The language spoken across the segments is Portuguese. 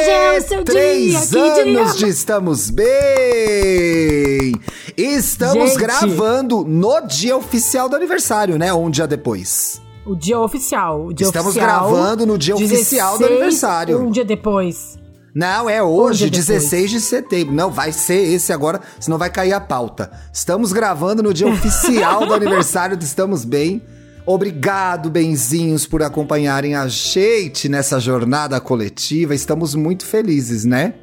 Hoje é o seu Três dia, anos de Estamos Bem! Estamos Gente. gravando no dia oficial do aniversário, né? Ou um dia depois. O dia oficial. O dia Estamos oficial, gravando no dia oficial do 16, aniversário. Um dia depois. Não, é hoje, Um dia depois. 16 de setembro. Não, vai ser esse agora, senão vai cair a pauta. Estamos gravando no dia oficial do aniversário do Estamos Bem. Obrigado, benzinhos, por acompanharem a gente nessa jornada coletiva. Estamos muito felizes, né?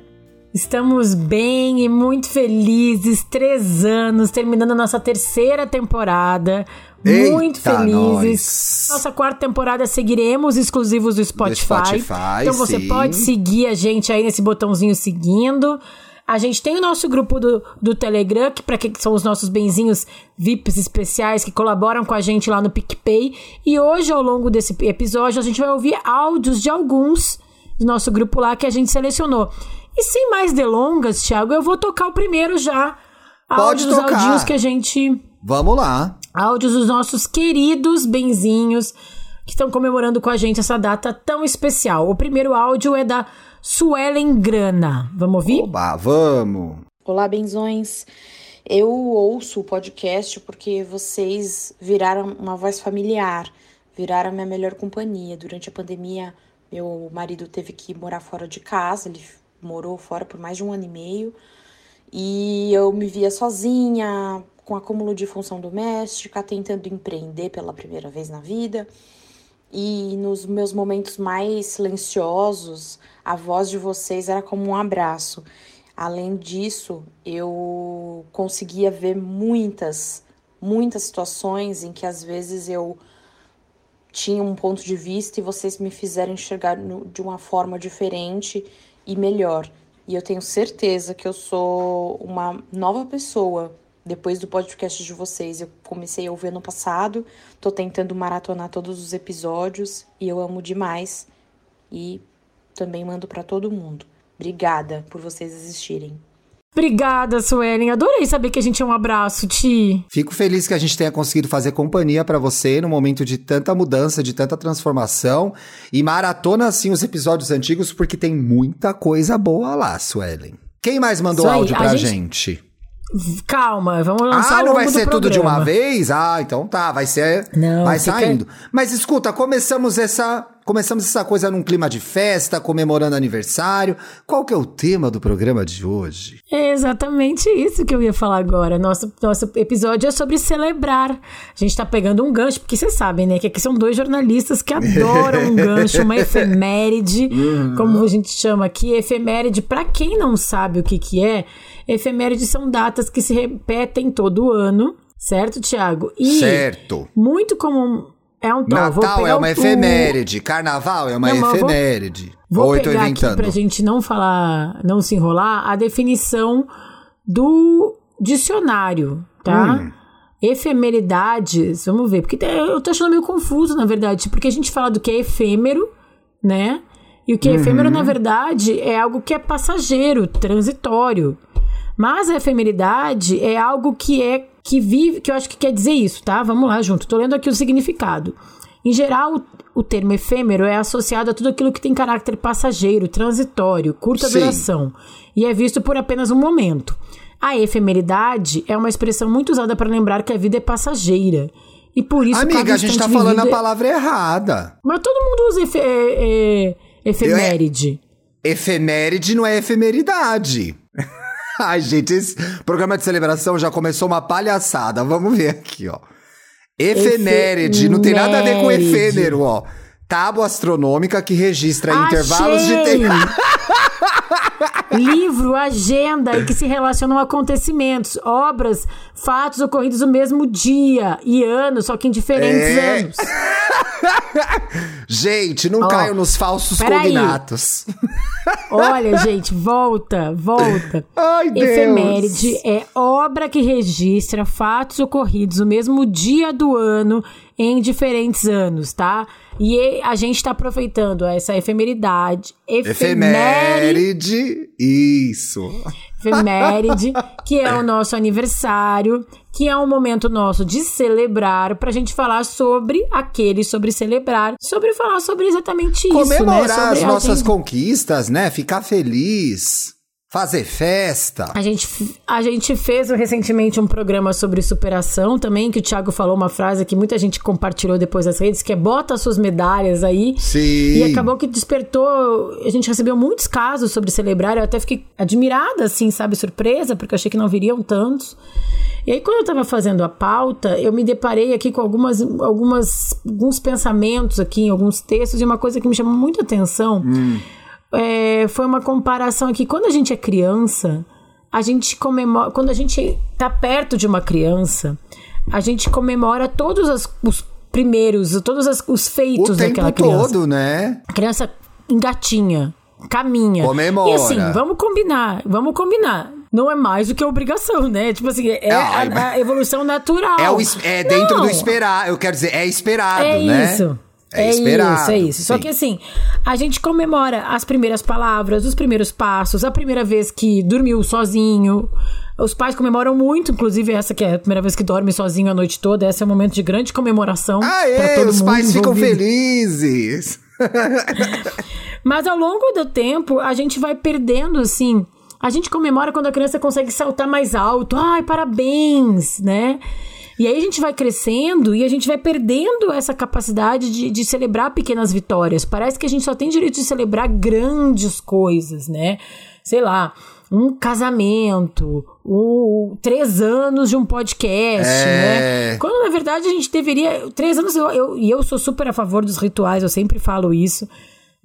Estamos bem e muito felizes. Três anos, terminando a nossa terceira temporada. Eita, muito felizes. nós. Nossa quarta temporada seguiremos exclusivos do Spotify. Spotify, então você sim. pode seguir a gente aí nesse botãozinho seguindo. A gente tem o nosso grupo do, do Telegram, que para que são os nossos benzinhos VIPs especiais que colaboram com a gente lá no PicPay. E hoje, ao longo desse episódio, a gente vai ouvir áudios de alguns do nosso grupo lá que a gente selecionou. E sem mais delongas, Thiago, eu vou tocar o primeiro já. Pode áudios tocar. audinhos que a gente Vamos lá. áudios dos nossos queridos benzinhos que estão comemorando com a gente essa data tão especial. O primeiro áudio é da Suelen Grana. Vamos ouvir? Oba, vamos. Olá, benzões. Eu ouço o podcast porque vocês viraram uma voz familiar, viraram a minha melhor companhia. Durante a pandemia, meu marido teve que morar fora de casa, ele morou fora por mais de um ano e meio, e eu me via sozinha, com acúmulo de função doméstica, tentando empreender pela primeira vez na vida. E nos meus momentos mais silenciosos, a voz de vocês era como um abraço. Além disso, eu conseguia ver muitas, muitas situações em que às vezes eu tinha um ponto de vista e vocês me fizeram enxergar de uma forma diferente e melhor. E eu tenho certeza que eu sou uma nova pessoa depois do podcast de vocês. Eu comecei a ouvir no passado, tô tentando maratonar todos os episódios e eu amo demais. E também mando pra todo mundo. Obrigada por vocês existirem. Obrigada, Suelen. Adorei saber que a gente é um abraço, Ti. Fico feliz que a gente tenha conseguido fazer companhia pra você no momento de tanta mudança, de tanta transformação. E maratona, assim, os episódios antigos, porque tem muita coisa boa lá, Suelen. Quem mais mandou Isso aí, áudio a pra gente- gente? Calma, vamos lançar Ah, não vai ser tudo de uma programa. vez? Ah, então tá, vai ser. Não, vai saindo. Mas escuta, começamos essa. Começamos essa coisa num clima de festa, comemorando aniversário. Qual que é o tema do programa de hoje? É exatamente isso que eu ia falar agora. Nosso, nosso episódio é sobre celebrar. A gente tá pegando um gancho, porque vocês sabem, né? Que aqui são dois jornalistas que adoram um gancho, uma efeméride, como a gente chama aqui. Efeméride, pra quem não sabe o que que é, efemérides são datas que se repetem todo ano, certo, Tiago? E certo. muito comum. É um tom, Natal é uma efeméride. Carnaval é uma Não, eu vou- efeméride. Vou Ou pegar aqui pra gente não falar, não se enrolar, a definição do dicionário, tá? Hum. Efemeridades, vamos ver, porque eu tô achando meio confuso, na verdade, porque a gente fala do que é efêmero, né? E o que é Uhum. efêmero, na verdade, é algo que é passageiro, transitório. Mas a efemeridade é algo que é que vive, que eu acho que quer dizer isso, tá? Vamos lá junto. Tô lendo aqui o significado. Em geral, o, o termo efêmero é associado a tudo aquilo que tem caráter passageiro, transitório, curta Sim. duração e é visto por apenas um momento. A efemeridade é uma expressão muito usada para lembrar que a vida é passageira. E por isso Amiga, a gente tá instante falando a é- palavra errada. Mas todo mundo usa efe- é- é- efeméride. Efeméride não é efemeridade. Ai, gente, esse programa de celebração já começou uma palhaçada. Vamos ver aqui, ó. Efeméride, não tem nada a ver com efêmero, ó. Tábua astronômica que registra intervalos de Achei! tempo. Livro, agenda e que se relacionam a acontecimentos, obras, fatos ocorridos no mesmo dia e ano, só que em diferentes É. anos. Gente, não oh, caio nos falsos cognatos. Olha, gente, volta, volta. Ai, Deus. Efeméride é obra que registra fatos ocorridos no mesmo dia do ano em diferentes anos, tá? E a gente está aproveitando essa efemeridade. Efeméride. Isso. Efeméride, que é o nosso aniversário, que é um momento nosso de celebrar, pra gente falar sobre aquele, sobre celebrar, sobre falar sobre exatamente isso, né? Comemorar né? as nossas conquistas, né? Ficar feliz. Fazer festa. A gente, a gente fez recentemente um programa sobre superação também, que o Thiago falou uma frase que muita gente compartilhou depois das redes, que é bota suas medalhas aí. Sim. E acabou que despertou. A gente recebeu muitos casos sobre celebrar. Eu até fiquei admirada, assim, sabe, surpresa, porque achei que não viriam tantos. E aí, quando eu estava fazendo a pauta, eu me deparei aqui com algumas, algumas, alguns pensamentos aqui, em alguns textos, e uma coisa que me chamou muita atenção. Hum é, foi uma comparação aqui. Quando a gente é criança, a gente comemora. Quando a gente tá perto de uma criança, a gente comemora todos as, os primeiros, todos as, os feitos o daquela criança. todo, né? A criança engatinha, caminha. Comemora. E assim, vamos combinar, vamos combinar. Não é mais do que obrigação, né? Tipo assim, é, é a, a, evolução natural. É, o, é dentro Não. do esperar. Eu quero dizer, é esperado, é né? Isso. É, é esperado, isso, é isso. Sim. Só que assim, a gente comemora as primeiras palavras, os primeiros passos, a primeira vez que dormiu sozinho. Os pais comemoram muito, inclusive essa que é a primeira vez que dorme sozinho a noite toda. Esse é um momento de grande comemoração. Ah, é, os pais envolvido. ficam felizes. Mas ao longo do tempo, a gente vai perdendo, assim. A gente comemora quando a criança consegue saltar mais alto. Ai, parabéns, né? E aí a gente vai crescendo e a gente vai perdendo essa capacidade de, de celebrar pequenas vitórias. Parece que a gente só tem direito de celebrar grandes coisas, né? Sei lá, um casamento, o três anos de um podcast, é... né? Quando na verdade a gente deveria. Três anos, eu, eu, e eu sou super a favor dos rituais, eu sempre falo isso.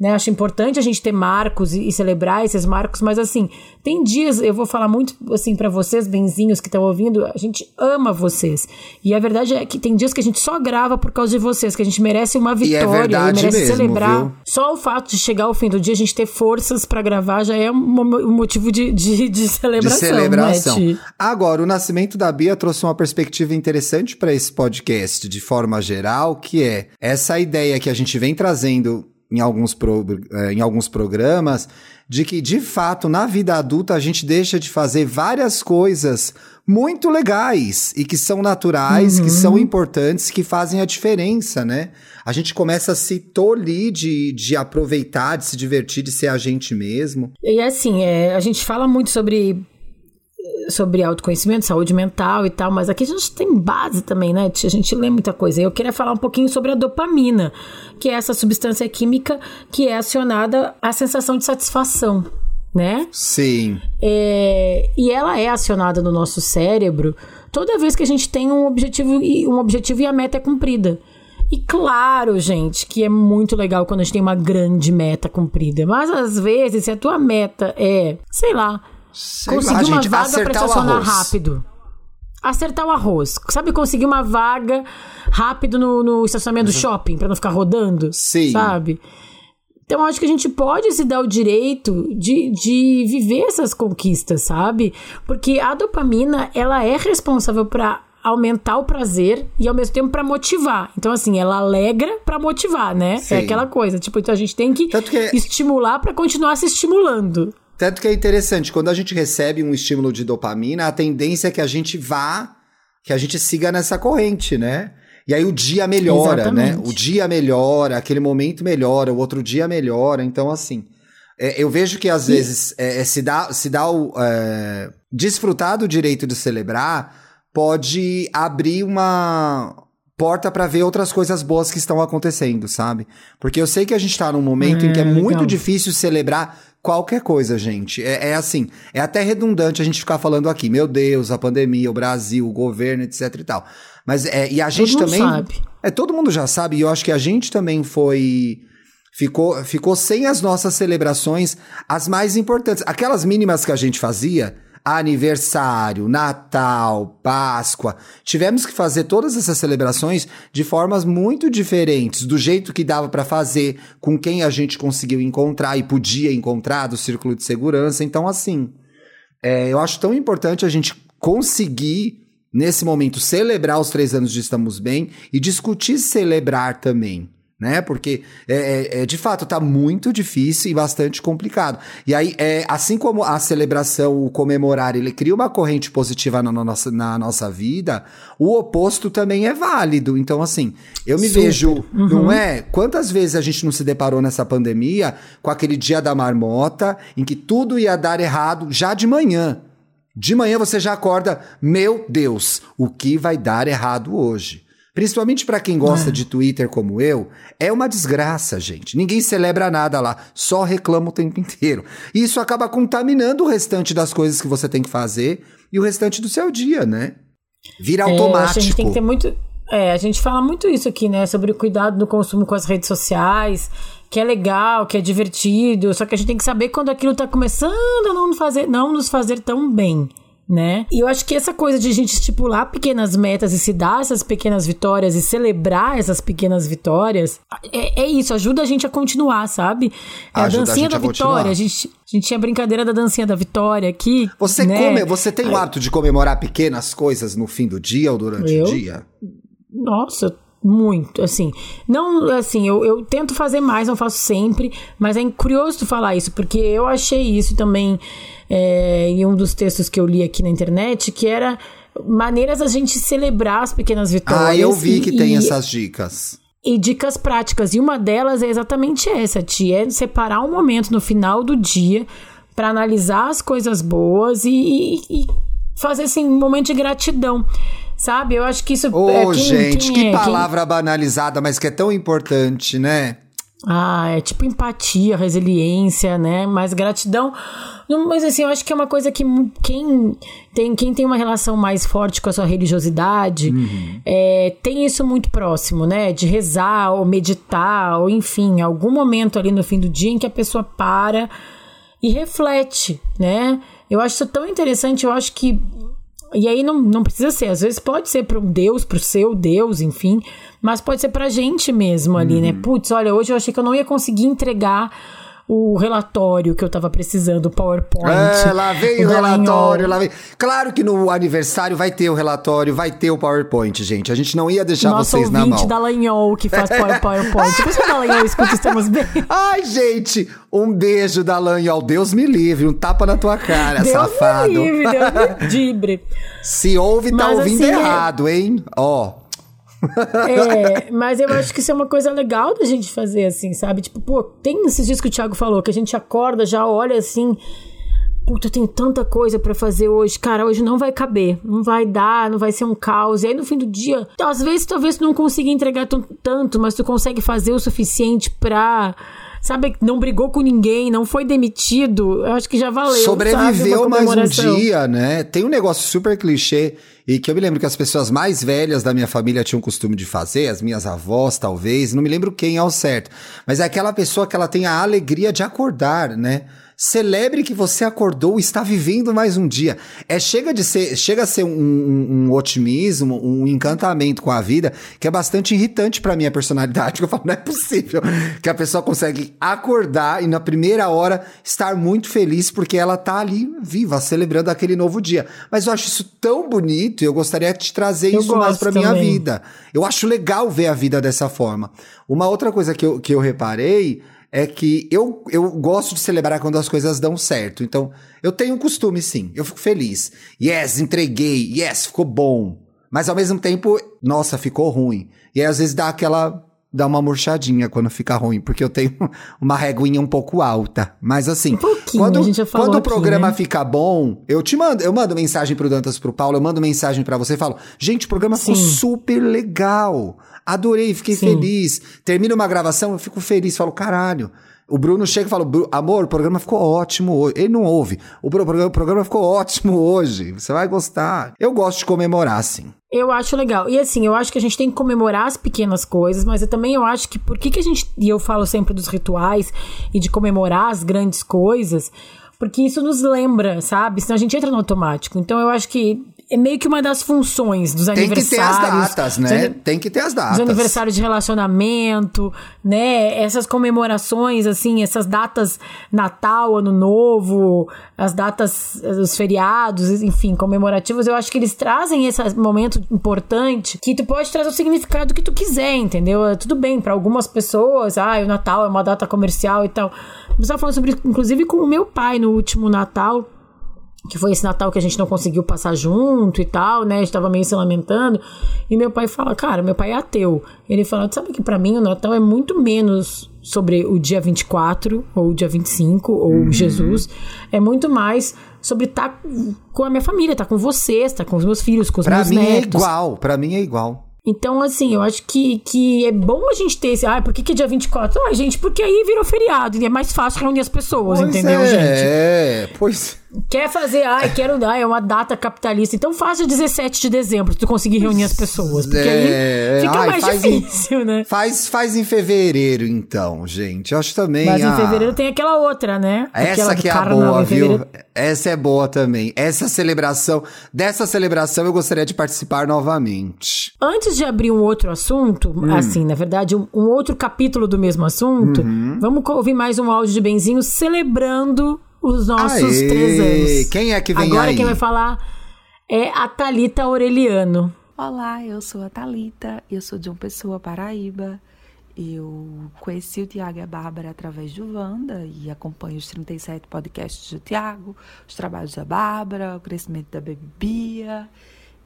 Né? Acho importante a gente ter marcos e, e, celebrar esses marcos, mas assim, tem dias, eu vou falar muito assim para vocês, benzinhos que estão ouvindo, a gente ama vocês. E a verdade é que tem dias que a gente só grava por causa de vocês, que a gente merece uma vitória, e é merece mesmo, celebrar. Viu? Só o fato de chegar ao fim do dia, a gente ter forças para gravar já é um, um motivo de, de, de, celebração. De celebração. Né, Agora, o nascimento da Bia trouxe uma perspectiva interessante para esse podcast, de forma geral, que é essa ideia que a gente vem trazendo em alguns, pro, eh, em alguns programas, de que, de fato, na vida adulta a gente deixa de fazer várias coisas muito legais e que são naturais, uhum. que são importantes, que fazem a diferença, né? A gente começa a se tolir de, de aproveitar, de se divertir, de ser a gente mesmo. E assim, é, a gente fala muito sobre sobre autoconhecimento, saúde mental e tal, mas aqui a gente tem base também, né? A gente lê muita coisa. Eu queria falar um pouquinho sobre a dopamina, que é essa substância química que é acionada à sensação de satisfação, né? Sim. É, e ela é acionada no nosso cérebro toda vez que a gente tem um objetivo e um objetivo e a meta é cumprida. E claro, gente, que é muito legal quando a gente tem uma grande meta cumprida. Mas às vezes, se a tua meta é, sei lá, Sei conseguir lá, uma gente, vaga para estacionar rápido. Acertar o arroz. Sabe, conseguir uma vaga rápido no, no estacionamento uhum. do shopping para não ficar rodando? Sim. Sabe? Então, acho que a gente pode se dar o direito de, de viver essas conquistas, sabe? Porque a dopamina, ela é responsável para aumentar o prazer e ao mesmo tempo para motivar. Então assim, ela alegra para motivar, né? É Sim. É aquela coisa, tipo, então a gente tem que, que... estimular para continuar se estimulando. Tanto que é interessante, quando a gente recebe um estímulo de dopamina, a tendência é que a gente vá, que a gente siga nessa corrente, né? E aí o dia melhora, né? Exatamente. né? O dia melhora, aquele momento melhora, o outro dia melhora. Então, assim, é, eu vejo que às e... vezes é, é, se dá, se dá o. É, desfrutar do direito de celebrar pode abrir uma porta para ver outras coisas boas que estão acontecendo, sabe? Porque eu sei que a gente tá num momento em que é, muito legal. difícil celebrar qualquer coisa, gente. É, é, assim, é até redundante a gente ficar falando aqui, meu Deus, a pandemia, o Brasil, o governo, etc e tal. Mas é, e a gente todo também. Sabe. É, todo mundo já sabe, e eu acho que a gente também foi. Ficou, ficou sem as nossas celebrações, as mais importantes. Aquelas mínimas que a gente fazia, aniversário, Natal, Páscoa. Tivemos que fazer todas essas celebrações de formas muito diferentes, do jeito que dava para fazer, com quem a gente conseguiu encontrar e podia encontrar do círculo de segurança. Então, assim, é, eu acho tão importante a gente conseguir, nesse momento, celebrar os três anos de Estamos Bem e discutir celebrar também né? Porque é, é, é, de fato tá muito difícil e bastante complicado. E aí, é, assim como a celebração, o comemorar, ele cria uma corrente positiva na nossa, na nossa vida, o oposto também é válido. Então, assim, eu me Super. vejo, uhum. não é? Quantas vezes a gente não se deparou nessa pandemia com aquele dia da marmota em que tudo ia dar errado já de manhã? De manhã você já acorda, meu Deus, o que vai dar errado hoje? Principalmente para quem gosta é. de Twitter como eu, é uma desgraça, gente. Ninguém celebra nada lá, só reclama o tempo inteiro. E isso acaba contaminando o restante das coisas que você tem que fazer e o restante do seu dia, né? Vira automático. É, a gente tem que ter muito. É, a gente fala muito isso aqui, né? Sobre o cuidado do consumo com as redes sociais, que é legal, que é divertido, só que a gente tem que saber quando aquilo tá começando a não, fazer, não nos fazer tão bem né? E eu acho que essa coisa de a gente estipular pequenas metas e se dar essas pequenas vitórias e celebrar essas pequenas vitórias, é, é isso, ajuda a gente a continuar, sabe? É a dancinha a da vitória. A gente, a gente tinha a brincadeira da dancinha da vitória aqui. Você né? come, você tem o hábito de comemorar pequenas coisas no fim do dia ou durante eu? o dia? Nossa, muito, assim. Não, assim, eu, eu tento fazer mais, não faço sempre, mas é curioso tu falar isso, porque eu achei isso também é, em um dos textos que eu li aqui na internet, que era maneiras a gente celebrar as pequenas vitórias. Ah, eu vi que e, tem essas dicas. E dicas práticas. E uma delas é exatamente essa, Tia, é separar um momento no final do dia para analisar as coisas boas e, e, e fazer assim um momento de gratidão. Sabe? Eu acho que isso oh, é quem, gente, quem que é, palavra quem... banalizada, mas que é tão importante, né? Ah, é tipo empatia, resiliência, né? Mas gratidão. Mas assim, eu acho que é uma coisa que quem tem, quem tem uma relação mais forte com a sua religiosidade uhum. é, tem isso muito próximo, né? De rezar ou meditar, ou enfim, algum momento ali no fim do dia em que a pessoa para e reflete, né? Eu acho isso tão interessante, eu acho que e aí não, não precisa ser, às vezes pode ser para um Deus, para o seu Deus, enfim, mas pode ser para a gente mesmo ali, né? uhum. né? Putz, olha, hoje eu achei que eu não ia conseguir entregar o relatório que eu tava precisando, o PowerPoint. É, lá vem o, relatório, lá vem. Claro que no aniversário vai ter o relatório, vai ter o PowerPoint, gente. A gente não ia deixar Nosso vocês na mão. Nosso da Lanhol que faz PowerPoint. Depois que a Lanhol escuta, estamos bem. Ai, gente, um beijo da Lanhol. Deus me livre, um tapa na tua cara, Deus safado. Deus me livre, Deus me. Se ouve, tá Mas, ouvindo assim, é errado, é... hein? Ó. É, mas eu acho que isso é uma coisa legal da gente fazer, assim, sabe? Tipo, pô, tem esses dias que o Thiago falou, que a gente acorda, já olha assim. Puta, eu tenho tanta coisa para fazer hoje. Cara, hoje não vai caber. Não vai dar, não vai ser um caos. E aí no fim do dia, às vezes, talvez tu não consiga entregar tanto, mas tu consegue fazer o suficiente pra sabe, não brigou com ninguém, não foi demitido, eu acho que já valeu. Sobreviveu mais um dia, né? Tem um negócio super clichê e que eu me lembro que as pessoas mais velhas da minha família tinham o costume de fazer, as minhas avós talvez, não me lembro quem ao certo, mas é aquela pessoa que ela tem a alegria de acordar, né? Celebre que você acordou e está vivendo mais um dia. É chega de ser, chega a ser um, um, um otimismo, um encantamento com a vida que é bastante irritante para minha personalidade. Eu falo, não é possível que a pessoa consegue acordar e na primeira hora estar muito feliz porque ela tá ali viva, celebrando aquele novo dia. Mas eu acho isso tão bonito e eu gostaria de trazer eu isso mais para minha vida. Eu acho legal ver a vida dessa forma. Uma outra coisa que eu, que eu reparei é que eu, eu gosto de celebrar quando as coisas dão certo. Então, eu tenho um costume, sim. Eu fico feliz. Yes, entreguei. Yes, ficou bom. Mas ao mesmo tempo, nossa, ficou ruim. E aí, às vezes dá aquela. dá uma murchadinha quando fica ruim, porque eu tenho uma reguinha um pouco alta. Mas assim, um quando, quando o programa né? fica bom, eu te mando, eu mando mensagem pro Dantas pro Paulo, eu mando mensagem para você e falo: gente, o programa ficou super legal. Adorei, fiquei Sim. feliz. Termina uma gravação, eu fico feliz, falo, caralho. O Bruno chega e fala: Amor, o programa ficou ótimo hoje. Ele não ouve. O programa, o programa ficou ótimo hoje. Você vai gostar. Eu gosto de comemorar, assim. Eu acho legal. E assim, eu acho que a gente tem que comemorar as pequenas coisas, mas eu também eu acho que por que, que a gente. E eu falo sempre dos rituais e de comemorar as grandes coisas porque isso nos lembra, sabe? Senão a gente entra no automático. Então eu acho que é meio que uma das funções dos Tem que aniversários. ter as datas, né? Tem que ter as datas. Os aniversários de relacionamento, né? Essas comemorações, assim, essas datas Natal, Ano Novo, as datas, eh, os feriados, enfim, comemorativos, eu acho que eles trazem esse momento importante que tu pode trazer o significado que tu quiser, entendeu? É Tudo bem, pra algumas pessoas, ah, o Natal é uma data comercial e tal. Eu estava falando sobre, inclusive, com o meu pai no último Natal que foi esse Natal que a gente não conseguiu passar junto e tal, né? A gente tava meio se lamentando. E meu pai fala, cara, meu pai é ateu. Ele fala, sabe que pra mim o Natal é muito menos sobre o dia 24 ou o dia 25 ou Jesus. É muito mais sobre estar com a minha família, estar com vocês, estar com os meus filhos, com os Pra meus mim é igual, pra mim é igual. Então, assim, eu acho que, que é bom a gente ter esse. Ah, por que, que é dia 24? Ah, gente, porque aí virou feriado e é mais fácil reunir as pessoas, Pois entendeu, é, gente? É, pois. Quer fazer, ai, quero dar, é uma data capitalista. Então faça 17 de dezembro, se tu conseguir reunir as pessoas. Porque É, aí fica ai, mais faz em- difícil, né? Faz, faz em fevereiro, então, gente. Eu acho também. Mas em ah, fevereiro tem aquela outra, né? Aquela Essa que é a boa, em viu? Essa é boa também. Essa celebração, dessa celebração eu gostaria de participar novamente. Antes de abrir um outro assunto, Hum. assim, na verdade, um, um outro capítulo do mesmo assunto, Uhum. vamos ouvir mais um áudio de Benzinho celebrando os nossos Aê! três anos. Quem é que vem Agora aí? quem vai falar é a Thalita Aureliano. Olá, eu sou a Talita, eu sou de uma pessoa Paraíba. Eu conheci o Tiago e a Bárbara através do Wanda e acompanho os 37 podcasts do Tiago, os trabalhos da Bárbara, o crescimento da Baby Bia.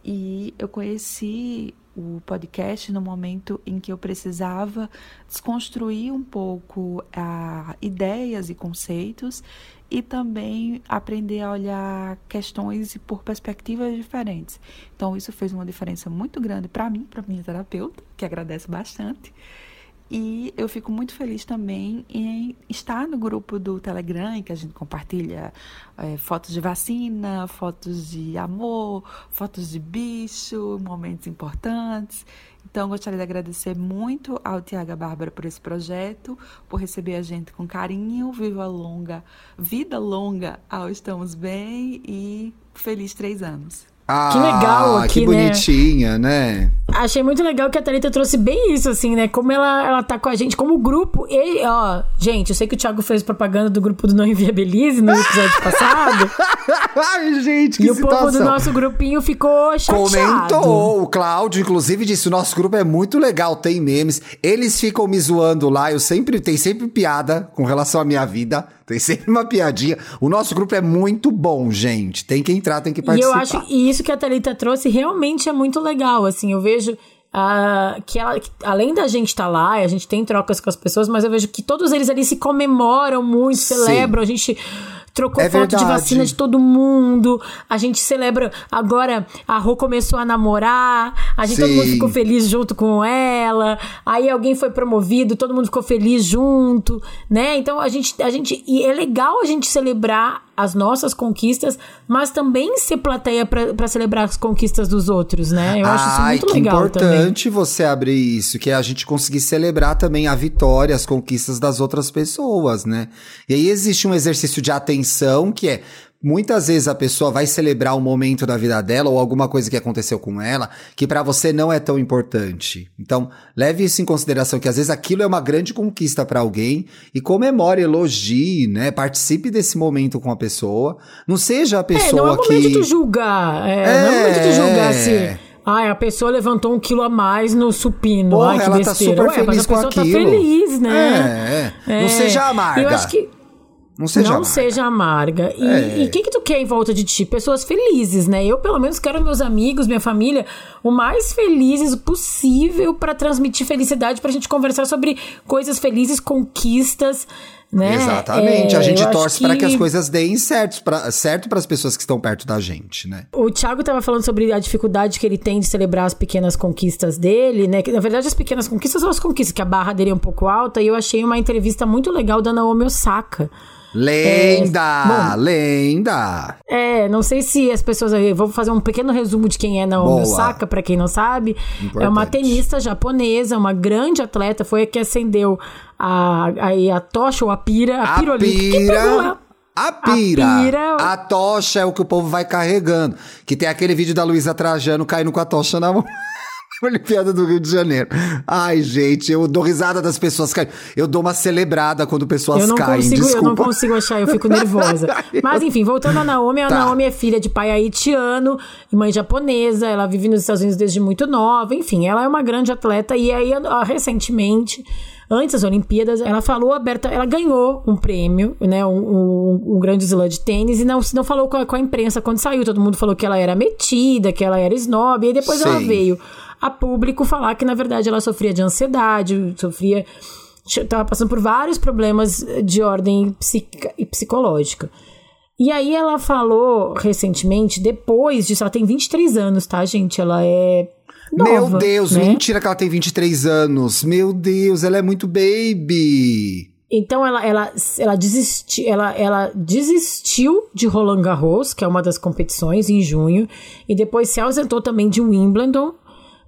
E eu conheci o podcast no momento em que eu precisava desconstruir um pouco ah, ideias e conceitos e também aprender a olhar questões por perspectivas diferentes. Então isso fez uma diferença muito grande para mim, para minha terapeuta, que agradeço bastante. E eu fico muito feliz também em estar no grupo do Telegram, em que a gente compartilha eh, fotos de vacina, fotos de amor, fotos de bicho, momentos importantes. Então, gostaria de agradecer muito ao Tiago Bárbara por esse projeto, por receber a gente com carinho. Viva longa, vida longa ao Estamos Bem e feliz três anos. Ah, Que legal aqui, que né? bonitinha, né? Achei muito legal que a Thalita trouxe bem isso, assim, né? Como ela, ela tá com a gente como grupo. E, ó, gente, eu sei que o Thiago fez propaganda do grupo do Não Inviabilize no episódio passado. Ai, gente, que e o situação. povo do nosso grupinho ficou chateado. Comentou, o Cláudio, inclusive, disse: o nosso grupo é muito legal, tem memes. Eles ficam me zoando lá. Eu sempre tem sempre piada com relação à minha vida. Tem sempre uma piadinha. O nosso grupo é muito bom, gente. Tem que entrar, tem que E participar. eu acho e isso que a Thalita trouxe realmente é muito legal, assim, eu vejo ah, que ela, que além da gente estar lá, a gente tem trocas com as pessoas, mas eu vejo que todos eles ali se comemoram muito, Sim. celebram, a gente trocou É foto de verdade. vacina de todo mundo, a gente celebra, agora a Rô começou a namorar, a gente todo mundo Sim. ficou feliz junto com ela, aí alguém foi promovido, todo mundo ficou feliz junto, né? Então a gente, a gente e é legal a gente celebrar as nossas conquistas, mas também ser plateia pra pra celebrar as conquistas dos outros, né? Eu acho isso Ai, muito que legal também. importante você abrir isso, que é a gente conseguir celebrar também a vitória, as conquistas das outras pessoas, né? E aí existe um exercício de atenção que é muitas vezes a pessoa vai celebrar um momento da vida dela ou alguma coisa que aconteceu com ela que pra você não é tão importante. Então, leve isso em consideração que às vezes aquilo é uma grande conquista pra alguém e comemore, elogie, né? Participe desse momento com a pessoa. Não seja a É, pessoa não é o que momento de tu julgar. É, não é o momento de julgar É. se. Ai, a pessoa levantou um quilo a mais no supino. Porra, Ai, que ela tá besteira. super Ué, mas feliz a com pessoa aquilo. tá feliz, né? É, é. Não seja amarga. Eu acho que Não seja não amarga. seja amarga. E É. o que, que tu quer em volta de ti? Pessoas felizes, né? Eu, pelo menos, quero meus amigos, minha família, o mais felizes possível pra transmitir felicidade, pra gente conversar sobre coisas felizes, conquistas, né? Exatamente. É, a gente torce pra que as coisas deem certo para certo as pessoas que estão perto da gente, né? O Thiago estava falando sobre a dificuldade que ele tem de celebrar as pequenas conquistas dele, né? Que, na verdade, as pequenas conquistas são as conquistas, que a barra dele é um pouco alta. E eu achei uma entrevista muito legal da Naomi Osaka. Lenda! bom. lenda! É, não sei se as pessoas. Vou fazer um pequeno resumo de quem é Naomi Boa. Osaka, pra quem não sabe. É uma Importante. tenista japonesa, uma grande atleta, foi a que acendeu a, a, a tocha ou a pira, a, A pira. A pira. A pira. A tocha é o que o povo vai carregando. Que tem aquele vídeo da Luísa Trajano caindo com a tocha na mão. Olimpíada do Rio de Janeiro. Ai, gente, eu dou risada das pessoas caindo. Eu dou uma celebrada quando pessoas eu não caem. Consigo, Desculpa. eu não consigo achar, eu fico nervosa. Mas enfim, voltando a Naomi, a Tá. Naomi é filha de pai haitiano e mãe japonesa. Ela vive nos Estados Unidos desde muito nova. Enfim, ela é uma grande atleta. E aí, recentemente, antes das Olimpíadas, ela falou aberta, ela ganhou um prêmio, né? Um, um, um grande slam de tênis, e não, não falou com a, com a imprensa quando saiu. Todo mundo falou que ela era metida, que ela era snob, e aí depois ela Sim. veio a público falar que, na verdade, ela sofria de ansiedade, sofria. Estava passando por vários problemas de ordem psica- e psicológica. E aí ela falou recentemente, depois disso, ela tem 23 anos, tá, gente? Ela é. Nova, Meu Deus, né? mentira que ela tem 23 anos. Meu Deus, ela é muito baby. Então ela, ela, ela, desisti, ela, ela desistiu de Roland Garros, que é uma das competições, em junho, e depois se ausentou também de Wimbledon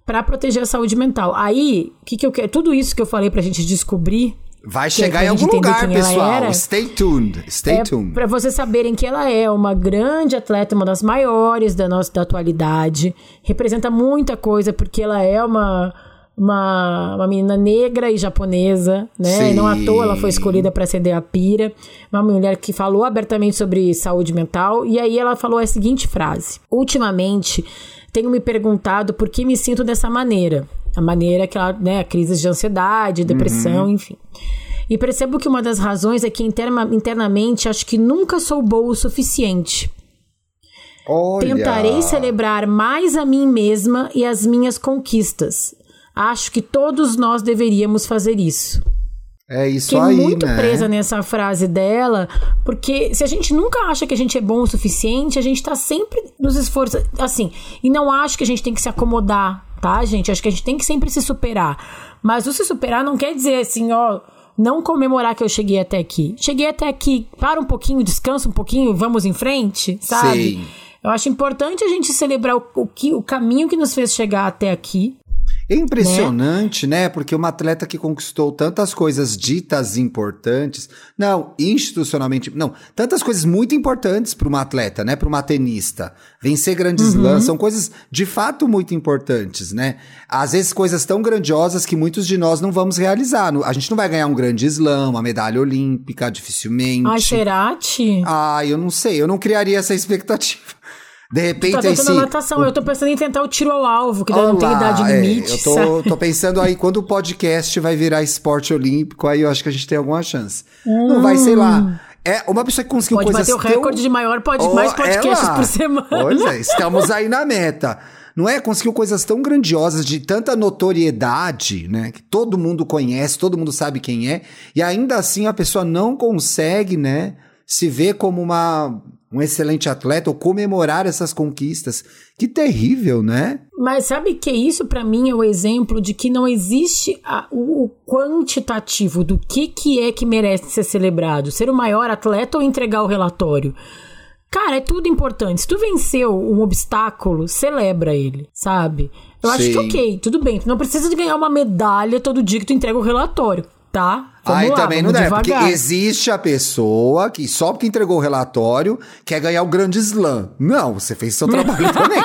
para proteger a saúde mental. Aí, o que, que eu quero? Tudo isso que eu falei pra gente descobrir. Vai é chegar em algum lugar, pessoal. Stay tuned. Stay é tuned. para vocês saberem que ela é uma grande atleta, uma das maiores da nossa da atualidade, representa muita coisa porque ela é uma uma, uma menina negra e japonesa, né? Sim. E não à toa ela foi escolhida para acender a pira. Uma mulher que falou abertamente sobre saúde mental e aí ela falou a seguinte frase: "Ultimamente tenho me perguntado por que me sinto dessa maneira. A maneira que ela, né, crises de ansiedade, depressão, enfim. E percebo que uma das razões é que interna- internamente acho que nunca sou boa o suficiente. Olha. Tentarei celebrar mais a mim mesma e as minhas conquistas. Acho que todos nós deveríamos fazer isso. É isso Fiquei aí, muito né? presa nessa frase dela, porque se a gente nunca acha que a gente é bom o suficiente, a gente tá sempre nos esforços. Assim, e não acho que a gente tem que se acomodar, tá, gente? Acho que a gente tem que sempre se superar. Mas o se superar não quer dizer assim, ó. Não comemorar que eu cheguei até aqui. Cheguei até aqui, para um pouquinho, descansa um pouquinho, vamos em frente, sabe? Sim. Eu acho importante a gente celebrar o, o, que, o caminho que nos fez chegar até aqui. É impressionante, né? Porque uma atleta que conquistou tantas coisas ditas importantes, não, institucionalmente, não, tantas coisas muito importantes para uma atleta, né? Para uma tenista. Vencer grandes Uhum. lãs são coisas de fato muito importantes, né? Às vezes coisas tão grandiosas que muitos de nós não vamos realizar. A gente não vai ganhar um grande slam, uma medalha olímpica, dificilmente. Ai, será, Ti? Ah, eu não sei, eu não criaria essa expectativa. De repente, Tá tentando esse, natação. Eu tô pensando em tentar o tiro ao alvo, que daí não tem Olá, idade é, limite, eu tô, tô pensando aí, quando o podcast vai virar esporte olímpico, aí eu acho que a gente tem alguma chance. Não vai, sei lá. É uma pessoa que conseguiu Hum. Pode coisas bater o recorde tão... de maior pod, Oh, mais é podcasts por semana. Pois é, estamos aí na meta. Não é? Conseguiu coisas tão grandiosas, de tanta notoriedade, né? Que todo mundo conhece, todo mundo sabe quem é. E ainda assim a pessoa não consegue, né? Se ver como uma, um excelente atleta ou comemorar essas conquistas. Que terrível, né? Mas sabe que isso pra mim é o exemplo de que não existe a- o, quantitativo do que, que é que merece ser celebrado. Ser o maior atleta ou entregar o relatório. Cara, é tudo importante. Se tu venceu um obstáculo, celebra ele, sabe? Eu acho Sim. que ok, tudo bem. Tu não precisa de ganhar uma medalha todo dia que tu entrega o relatório, tá? Vamos Aí lá, também não deve, porque devagar. existe a pessoa que só porque entregou o relatório quer ganhar o grande slam. Não, você fez seu trabalho também.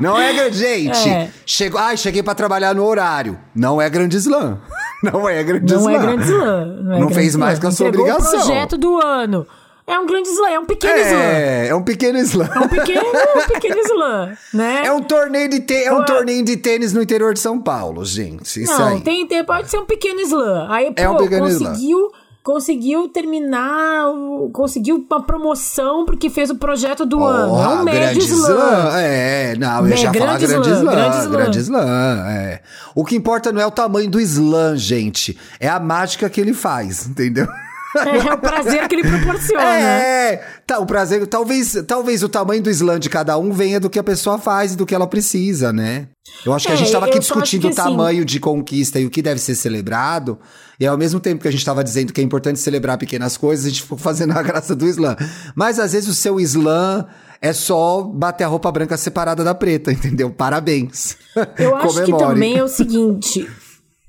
Não é grande. Gente, É. chegou, ai, cheguei pra trabalhar no horário. Não é grande slam. Não é grande Não slam. é grande slam. Não, é Não grande fez mais slam. que a sua Entregou obrigação. o projeto do ano. É um grande slam, é um pequeno slam. É, é um pequeno slam. É um pequeno, um pequeno slam, né? É um torneio de tê- é um torneio de tênis no interior de São Paulo, gente. Isso Não, aí. tem, tem- pode ser um pequeno slam. Aí, É pô, um pequeno slam. conseguiu, conseguiu terminar, conseguiu uma promoção porque fez o projeto do ano. É um médio grande slam. É, não, eu Né, já falar grande grande slam, slam, grande slam. grande slam, é. O que importa não é o tamanho do slam, gente, é a mágica que ele faz, entendeu? É, o prazer que ele proporciona. É, tá, o prazer, talvez, talvez o tamanho do slam de cada um venha do que a pessoa faz e do que ela precisa, né? Eu acho que a É, gente tava aqui discutindo o assim- tamanho de conquista e o que deve ser celebrado, e ao mesmo tempo que a gente tava dizendo que é importante celebrar pequenas coisas, a gente ficou fazendo a graça do slam. Mas às vezes o seu slam é só bater a roupa branca separada da preta, entendeu? Parabéns. Eu acho que também é o seguinte.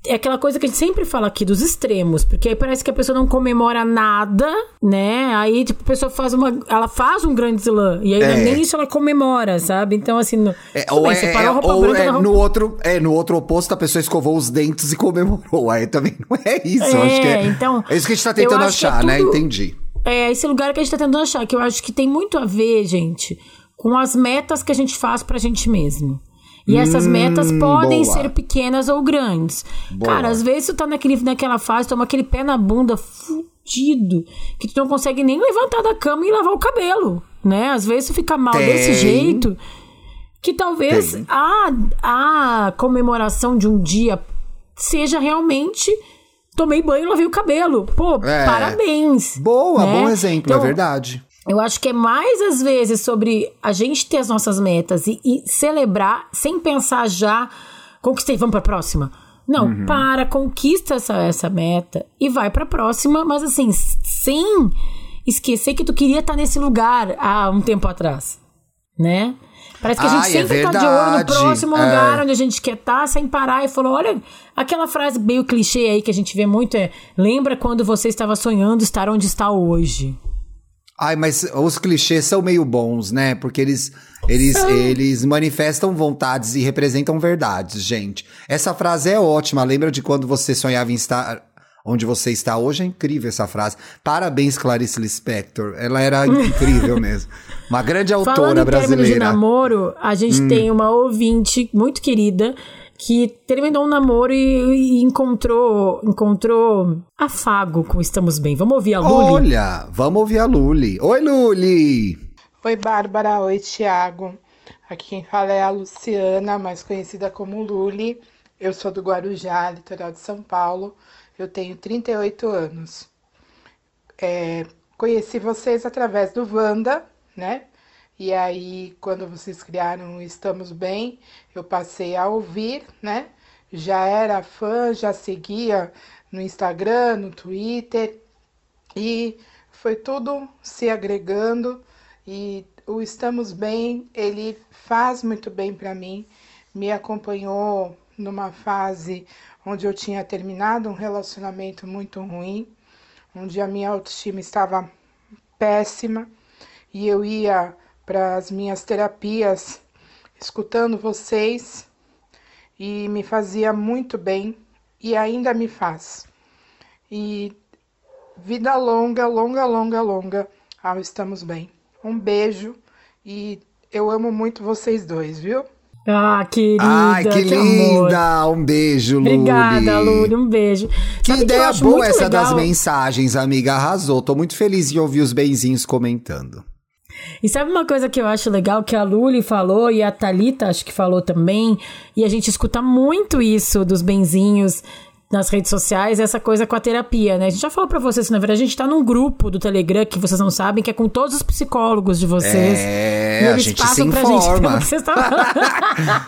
É aquela coisa que a gente sempre fala aqui dos extremos, porque aí parece que a pessoa não comemora nada, né? Aí, tipo, a pessoa faz uma. Ela faz um grande slam. E aí É. nem isso ela comemora, sabe? Então, assim. No, É, ou bem, é, é- a roupa ou branca é no outro, é no outro oposto, a pessoa escovou os dentes e comemorou. Aí também não é isso. É, acho que é, então, é isso que a gente tá tentando é achar, né? tudo- Entendi. É esse lugar que a gente tá tentando achar, que eu acho que tem muito a ver, gente, com as metas que a gente faz pra gente mesmo. E essas metas podem Hum, boa. ser pequenas ou grandes. Boa. Cara, às vezes tu tá naquele, naquela fase, toma aquele pé na bunda fudido, que tu não consegue nem levantar da cama e lavar o cabelo, né? Às vezes tu fica mal Tem. desse jeito, que talvez Tem. a, a comemoração de um dia seja realmente tomei banho e lavei o cabelo. Pô, É. parabéns. Boa, né? bom exemplo, Então, é verdade. Eu acho que é mais às vezes sobre a gente ter as nossas metas e, e celebrar sem pensar já, conquistei, vamos pra próxima. Não, Uhum. para, conquista essa, essa meta e vai pra próxima, mas assim, sem esquecer que tu queria estar nesse lugar há um tempo atrás, né? Parece que a gente Ai, é sempre tá de olho no próximo é. lugar onde a gente quer estar, sem parar e falou, olha, aquela frase meio clichê aí que a gente vê muito é, lembra quando você estava sonhando estar onde está hoje. Ai, mas os clichês são meio bons, né? Porque eles, eles, eles manifestam vontades e representam verdades, gente. Essa frase é ótima. Lembra de quando você sonhava em estar onde você está hoje? É incrível essa frase. Parabéns, Clarice Lispector. Ela era incrível mesmo. Uma grande Falando autora em termos de brasileira. Hum. namoro, a gente tem uma ouvinte muito querida que terminou um namoro e, e encontrou encontrou afago com Estamos Bem. Vamos ouvir a Luli? Olha, vamos ouvir a Luli. Oi, Luli! Oi, Bárbara. Oi, Tiago. Aqui quem fala é a Luciana, mais conhecida como Luli. Eu sou do Guarujá, litoral de São Paulo. Eu tenho 38 anos. É, conheci vocês através do Wanda, né? E aí, quando vocês criaram Estamos Bem, eu passei a ouvir, né? Já era fã, já seguia no Instagram, no Twitter. E foi tudo se agregando e o Estamos Bem, ele faz muito bem para mim. Me acompanhou numa fase onde eu tinha terminado um relacionamento muito ruim, onde a minha autoestima estava péssima e eu ia para as minhas terapias escutando vocês e me fazia muito bem e ainda me faz. E vida longa, longa, longa, longa ao Estamos Bem. Um beijo e eu amo muito vocês dois, viu? Ah, querida, Ai, que, amor. linda! Um beijo, Luli. Obrigada, Luli, um beijo. Que Sabe ideia acho boa essa das legal? mensagens, amiga. Arrasou. Tô muito feliz em ouvir os benzinhos comentando. E sabe uma coisa que eu acho legal que a Luli falou e a Talita acho que falou também, e a gente escuta muito isso dos benzinhos nas redes sociais, essa coisa com a terapia, né? A gente já falou pra vocês, na verdade, a gente tá num grupo do Telegram que vocês não sabem, que é com todos os psicólogos de vocês. É, E a gente passam se gente informa. falando.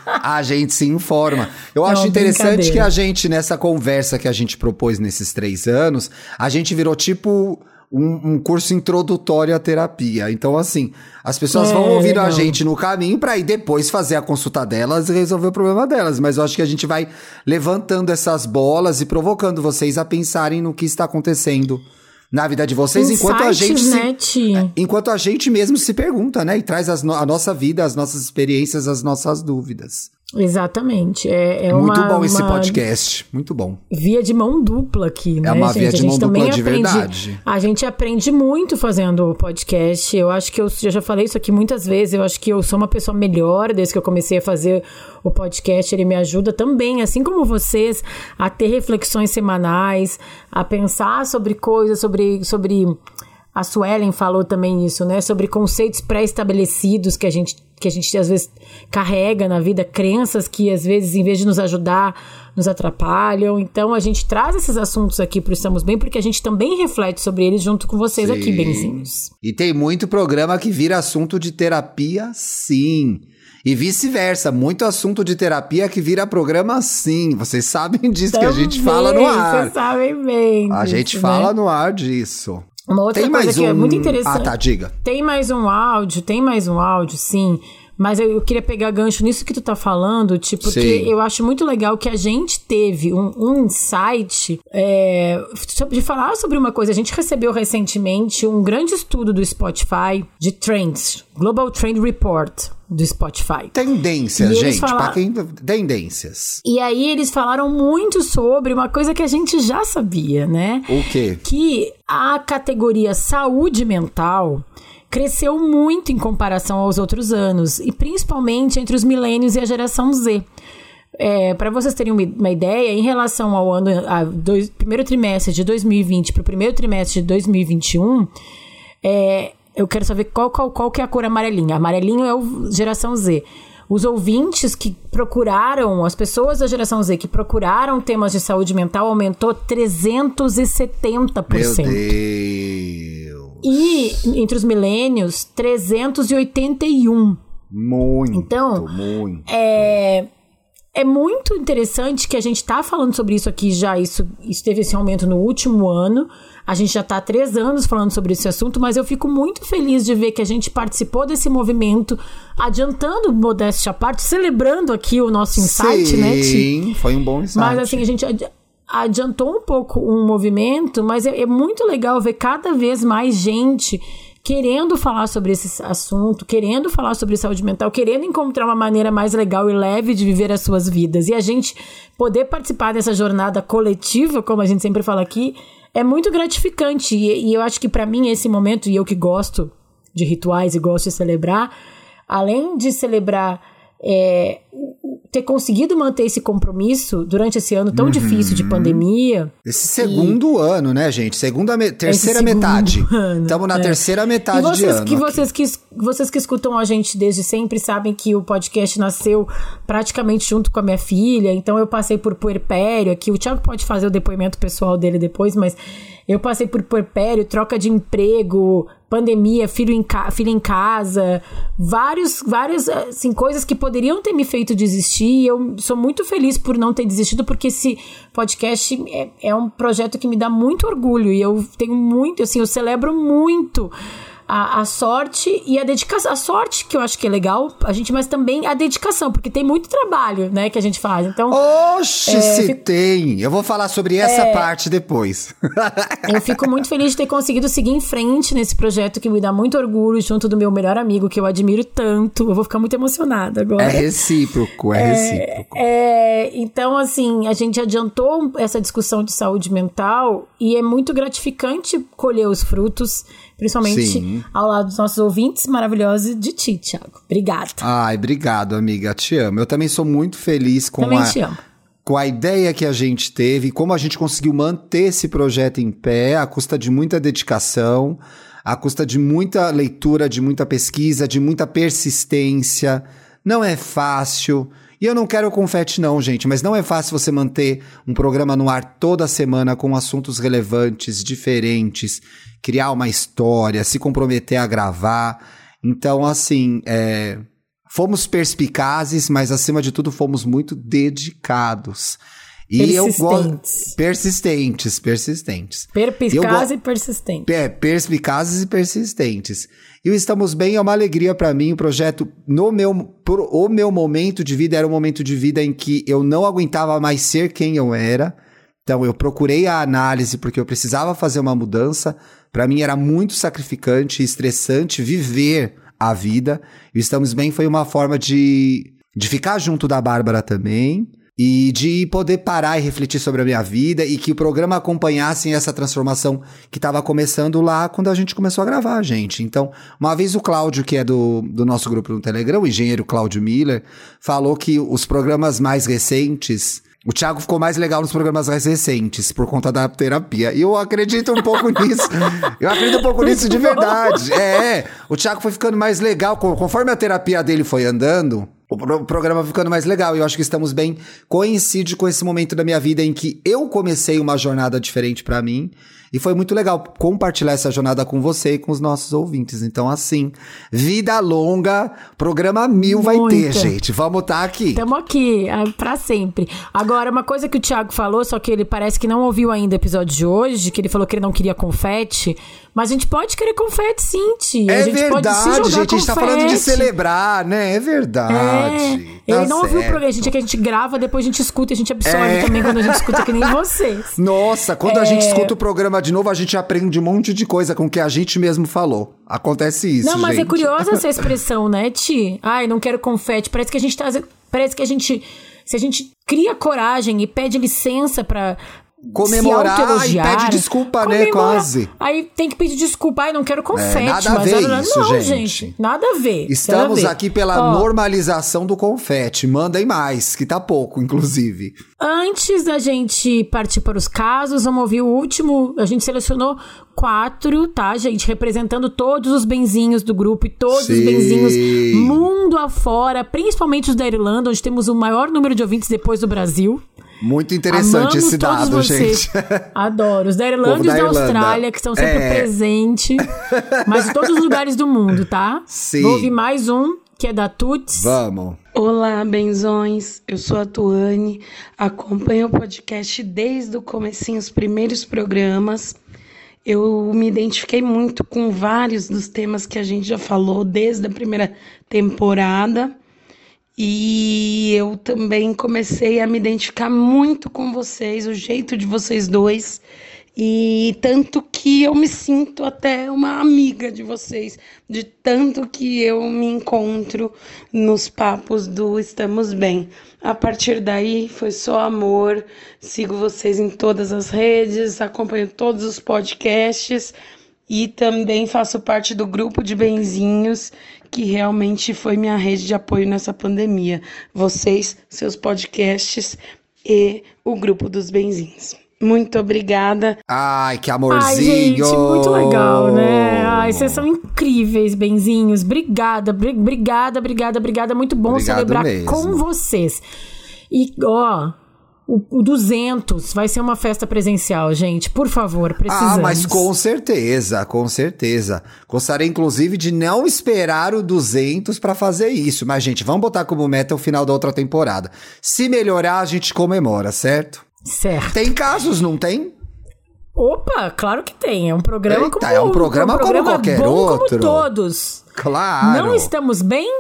A gente se informa. Eu Não, acho interessante que a gente, nessa conversa que a gente propôs nesses três anos, a gente virou tipo um, um curso introdutório à terapia. Então, assim, as pessoas É, vão ouvindo a gente no caminho pra ir depois fazer a consulta delas e resolver o problema delas. Mas eu acho que a gente vai levantando essas bolas e provocando vocês a pensarem no que está acontecendo na vida de vocês, enquanto a gente Insights, se, né, Ti? Enquanto a gente mesmo se pergunta, né? E traz no- a nossa vida, as nossas experiências, as nossas dúvidas. Exatamente. É, é Muito uma, bom esse uma podcast. Muito bom. via de mão dupla aqui, né, uma gente? via de a gente mão também dupla de aprende, verdade. A gente aprende muito fazendo o podcast. Eu acho que eu, eu já falei isso aqui muitas vezes. Eu acho que eu sou uma pessoa melhor desde que eu comecei a fazer o podcast. Ele me ajuda também, assim como vocês, a ter reflexões semanais, a pensar sobre coisas, sobre. sobre a Suelen falou também isso, né? Sobre conceitos pré-estabelecidos que a gente que a gente às vezes carrega na vida, crenças que às vezes em vez de nos ajudar, nos atrapalham. Então a gente traz esses assuntos aqui pro Estamos Bem porque a gente também reflete sobre eles junto com vocês aqui, Sim. benzinhos. E tem muito programa que vira assunto de terapia, sim. E vice-versa, muito assunto de terapia que vira programa, sim. Vocês sabem disso que a gente fala no Também, ar. Vocês sabem bem. A disso, gente né? fala no ar disso. Uma outra tem coisa mais que um... é muito interessante. Ah, tá, diga. Tem mais um áudio, tem mais um áudio, sim. Mas eu, eu queria pegar gancho nisso que tu tá falando, tipo, Sim. eu acho muito legal que a gente teve um, um insight é, de falar sobre uma coisa. A gente recebeu recentemente um grande estudo do Spotify de trends, Global Trend Report do Spotify. Tendências, gente. falaram- quem. Tendências. E aí eles falaram muito sobre uma coisa que a gente já sabia, né? O quê? que a categoria saúde mental cresceu muito em comparação aos outros anos, e principalmente entre os milênios e a geração Z. É, para vocês terem uma, uma ideia, em relação ao ano, a dois- primeiro trimestre de 2020 para o primeiro trimestre de 2021, é, eu quero saber qual, qual, qual que é a cor amarelinha. Amarelinho é o geração Z. Os ouvintes que procuraram, as pessoas da geração Z que procuraram temas de saúde mental aumentou 370%. Meu Deus. E entre os milênios, 381. Muito. Então, muito. É, é muito interessante que a gente tá falando sobre isso aqui já. Isso, isso teve esse aumento no último ano. A gente já tá há três anos falando sobre esse assunto, mas eu fico muito feliz de ver que a gente participou desse movimento, adiantando modéstia à parte, celebrando aqui o nosso insight, né, Ti? Sim, foi um bom insight. Mas assim, a gente adi- adiantou um pouco um movimento, mas é, é muito legal ver cada vez mais gente querendo falar sobre esse assunto, querendo falar sobre saúde mental, querendo encontrar uma maneira mais legal e leve de viver as suas vidas. E a gente poder participar dessa jornada coletiva, como a gente sempre fala aqui, é muito gratificante. E, e eu acho que para mim esse momento, e eu que gosto de rituais e gosto de celebrar, além de celebrar é, ter conseguido manter esse compromisso durante esse ano tão Uhum. difícil de pandemia, Esse segundo ano, né, gente? Segunda me- terceira metade. ano, Estamos na é. terceira metade e vocês, de ano. que vocês que vocês que escutam a gente desde sempre sabem que o podcast nasceu praticamente junto com a minha filha, então eu passei por puerpério aqui. O Thiago pode fazer o depoimento pessoal dele depois, mas eu passei por puerpério, troca de emprego, pandemia, filho em, ca filho em casa, vários, várias assim, coisas que poderiam ter me feito desistir. E eu sou muito feliz por não ter desistido, porque esse podcast é, é um projeto que me dá muito orgulho e eu tenho muito, assim, eu celebro muito a, a sorte e a dedicação. A sorte, que eu acho que é legal, a gente, mas também a dedicação, porque tem muito trabalho, né, que a gente faz. Então, Oxe, É, se fico- tem. Eu vou falar sobre essa parte depois. eu fico muito feliz de ter conseguido seguir em frente nesse projeto que me dá muito orgulho, junto do meu melhor amigo, que eu admiro tanto. Eu vou ficar muito emocionada agora. É recíproco, é, recíproco. É, então, assim, a gente adiantou essa discussão de saúde mental e é muito gratificante colher os frutos, principalmente Sim. ao lado dos nossos ouvintes maravilhosos de ti, Thiago. Obrigada. Ai, obrigado, amiga. Te amo. Eu também sou muito feliz com Também a, te amo. com a ideia que a gente teve, como a gente conseguiu manter esse projeto em pé, à custa de muita dedicação, à custa de muita leitura, de muita pesquisa, de muita persistência. Não é fácil. E eu não quero confete, não, gente, mas não é fácil você manter um programa no ar toda semana com assuntos relevantes, diferentes, criar uma história, se comprometer a gravar. Então, assim, é, fomos perspicazes, mas acima de tudo fomos muito dedicados. E eu gosto. Persistentes. Persistentes, persistentes. E eu Perspicaz go- e persistente. é, perspicazes e persistentes. E o Estamos Bem é uma alegria pra mim, o projeto, no meu, pro- o meu momento de vida era um momento de vida em que eu não aguentava mais ser quem eu era. Então eu procurei a análise porque eu precisava fazer uma mudança. Pra mim era muito sacrificante e estressante viver a vida. E o Estamos Bem foi uma forma de, de ficar junto da Bárbara também e de poder parar e refletir sobre a minha vida e que o programa acompanhasse essa transformação que estava começando lá quando a gente começou a gravar, gente. Então, uma vez o Cláudio, que é do, do nosso grupo no Telegram, o engenheiro Cláudio Miller, falou que os programas mais recentes. O Thiago ficou mais legal nos programas mais recentes por conta da terapia. E eu acredito um pouco nisso. Eu acredito um pouco nisso de verdade. É, o Thiago foi ficando mais legal. co- Conforme a terapia dele foi andando, o pro- programa ficando mais legal. E eu acho que estamos bem. Coincide com esse momento da minha vida em que eu comecei uma jornada diferente pra mim. E foi muito legal compartilhar essa jornada com você e com os nossos ouvintes. Então, assim, vida longa, programa mil vai ter, Muita. gente. Vamos estar aqui. Estamos aqui, ah, pra sempre. Agora, uma coisa que o Thiago falou, só que ele parece que não ouviu ainda o episódio de hoje, que ele falou que ele não queria confete. Mas a gente pode querer confete, sim, tia. É a gente pode se verdade, jogar gente. A gente tá falando de celebrar, né? É verdade. É, Tá ele não ouviu o certo. programa, gente, é que a gente grava, depois a gente escuta, a gente absorve É. também quando a gente escuta, que nem vocês. Nossa, quando a gente escuta o programa de novo, a gente aprende um monte de coisa com o que a gente mesmo falou. Acontece isso, Não, mas gente. é curiosa essa expressão, né, Ti? Ai, não quero confete. Parece que a gente tá. Parece que a gente. Se a gente cria coragem e pede licença pra. Comemorar e pede desculpa, né, comemora. quase. Aí tem que pedir desculpa. Ai, não quero confete. nada a ver isso, não, gente. Nada a ver. Estamos a ver. aqui pela Ó, normalização do confete. Mandem mais, que tá pouco, inclusive. Antes da gente partir para os casos, vamos ouvir o último. A gente selecionou quatro, tá, gente? Representando todos os benzinhos do grupo e todos os Sim. benzinhos mundo afora, principalmente os da Irlanda, onde temos o maior número de ouvintes depois do Brasil. Muito interessante Amamos esse todos dado, vocês. gente. Adoro. Os da Irlanda e da. Austrália, que estão sempre É. presentes. Mas de todos os lugares do mundo, tá? Sim. Vou ouvir mais um, que é da Tuts. Vamos. Olá, benzões. Eu sou a Tuane, acompanho o podcast desde o comecinho, os primeiros programas. Eu me identifiquei muito com vários dos temas que a gente já falou desde a primeira temporada. E eu também comecei a me identificar muito com vocês, o jeito de vocês dois. E tanto que eu me sinto até uma amiga de vocês, de tanto que eu me encontro nos papos do Estamos Bem. A partir daí foi só amor. Sigo vocês em todas as redes, acompanho todos os podcasts e também faço parte do grupo de benzinhos, que realmente foi minha rede de apoio nessa pandemia. Vocês, seus podcasts e o grupo dos benzinhos. Muito obrigada. Ai, que Ai, amorzinho. gente, muito legal, né? Ai, vocês são incríveis, benzinhos. Obrigada, bri- obrigada, obrigada, obrigada. Muito bom Obrigado celebrar mesmo. com vocês. E, ó, o, o 200 vai ser uma festa presencial, gente. Por favor, precisamos. Ah, mas com certeza, com certeza. Gostaria, inclusive, de não esperar o 200 pra fazer isso. Mas, gente, vamos botar como meta o final da outra temporada. Se melhorar, a gente comemora, certo? Certo. Tem casos, não tem? Opa, claro que tem. É um programa Eita, como é um programa como qualquer bom outro. Como todos. Claro. Não estamos bem?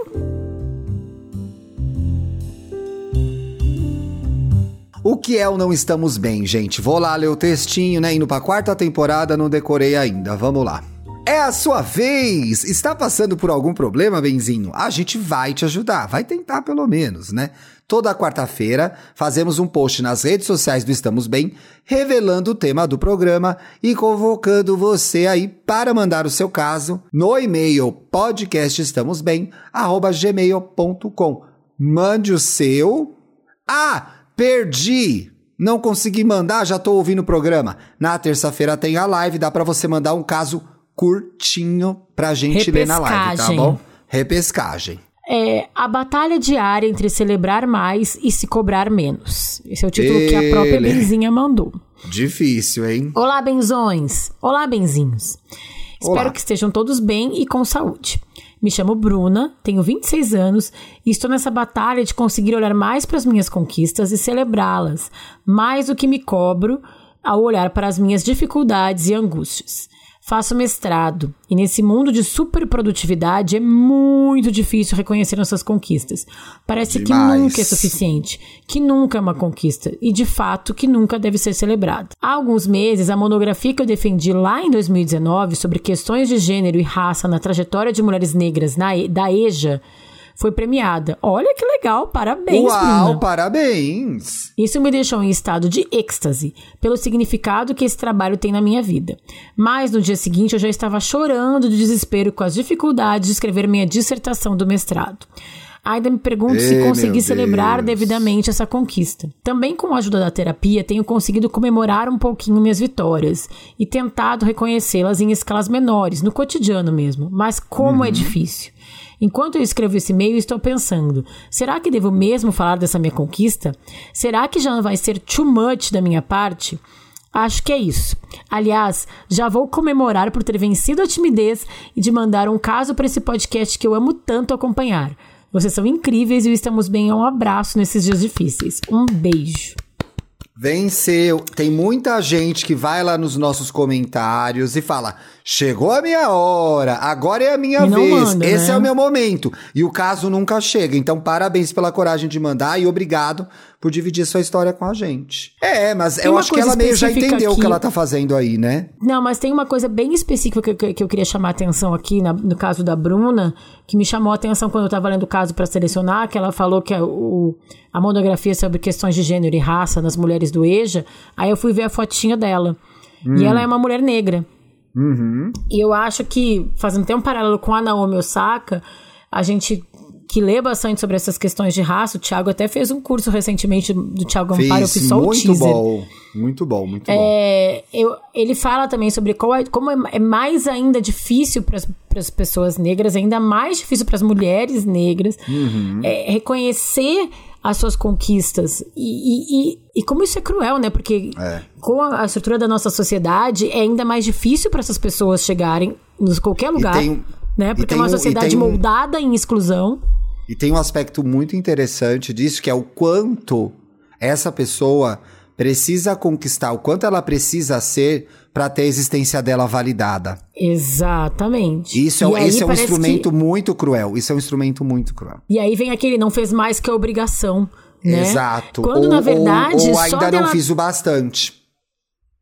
O que é o Não Estamos Bem, gente? Vou lá ler o textinho, né? Indo pra quarta temporada, não decorei ainda. Vamos lá. É a sua vez! Está passando por algum problema, Benzinho? A gente vai te ajudar, vai tentar pelo menos, né? Toda quarta-feira fazemos um post nas redes sociais do Estamos Bem, revelando o tema do programa e convocando você aí para mandar o seu caso no e-mail podcastestamosbem@gmail.com. Mande o seu ah, perdi! Não consegui mandar, já tô ouvindo o programa. Na terça-feira tem a live, dá pra você mandar um caso curtinho pra gente ler na live, tá bom? Repescagem. É a batalha diária entre celebrar mais e se cobrar menos. Esse é o título que a própria Ele. Benzinha mandou. Difícil, hein? Olá, benzões! Olá, benzinhos! Espero Olá. que estejam todos bem e com saúde. Me chamo Bruna, tenho 26 anos e estou nessa batalha de conseguir olhar mais para as minhas conquistas e celebrá-las, mais do que me cobro ao olhar para as minhas dificuldades e angústias. Faço mestrado e nesse mundo de superprodutividade é muito difícil reconhecer nossas conquistas. Parece Demais. que nunca é suficiente, que nunca é uma conquista e de fato que nunca deve ser celebrada. Há alguns meses, a monografia que eu defendi lá em 2019 sobre questões de gênero e raça na trajetória de mulheres negras na, da EJA foi premiada. Olha que legal, parabéns, Uau, Bruna. parabéns! Isso me deixou em estado de êxtase pelo significado que esse trabalho tem na minha vida. Mas no dia seguinte eu já estava chorando de desespero com as dificuldades de escrever minha dissertação do mestrado. Ainda me pergunto se Ê, consegui celebrar devidamente essa conquista. Também com a ajuda da terapia, tenho conseguido comemorar um pouquinho minhas vitórias e tentado reconhecê-las em escalas menores, no cotidiano mesmo. Mas como é difícil. Enquanto eu escrevo esse e-mail, estou pensando: será que devo mesmo falar dessa minha conquista? Será que já não vai ser too much da minha parte? Acho que é isso. Aliás, já vou comemorar por ter vencido a timidez e de mandar um caso para esse podcast que eu amo tanto acompanhar. Vocês são incríveis e estamos bem. Um abraço nesses dias difíceis. Um beijo. Venceu. Tem muita gente que vai lá nos nossos comentários e fala: chegou a minha hora, agora é a minha vez, manda, esse né? é o meu momento. E o caso nunca chega. Então, parabéns pela coragem de mandar e obrigado por dividir sua história com a gente. É, mas Tem eu acho que ela meio já entendeu o que aqui. ela tá fazendo aí, né? Não, mas tem uma coisa bem específica que, que- eu queria chamar a atenção aqui, na- no caso da Bruna, que me chamou a atenção quando eu estava lendo o caso para selecionar, que ela falou que a, o- a monografia sobre questões de gênero e raça nas mulheres do EJA, aí eu fui ver a fotinha dela. E ela é uma mulher negra. E eu acho que, fazendo até um paralelo com a Naomi Osaka, a gente que lê bastante sobre essas questões de raça, o Thiago até fez um curso recentemente do Thiago Amparo, eu fiz só o muito teaser. bom. Muito bom, muito bom. É, eu- ele fala também sobre é- como é, é mais ainda difícil para as pessoas negras, ainda mais difícil para as mulheres negras, Uhum. é, reconhecer as suas conquistas. E, e, e, como isso é cruel, né? Porque É. com a, a estrutura da nossa sociedade, é ainda mais difícil para essas pessoas chegarem em qualquer lugar. tem- né? Porque é uma sociedade um- moldada em exclusão. E tem um aspecto muito interessante disso, que é o quanto essa pessoa precisa conquistar, o quanto ela precisa ser para ter a existência dela validada. Exatamente. Isso é, esse é um parece que- instrumento muito cruel. Isso é um instrumento muito cruel. E aí vem aquele não fez mais que a obrigação, né? Exato. Quando ou, na verdade ou, ou só ainda não dela fiz o bastante.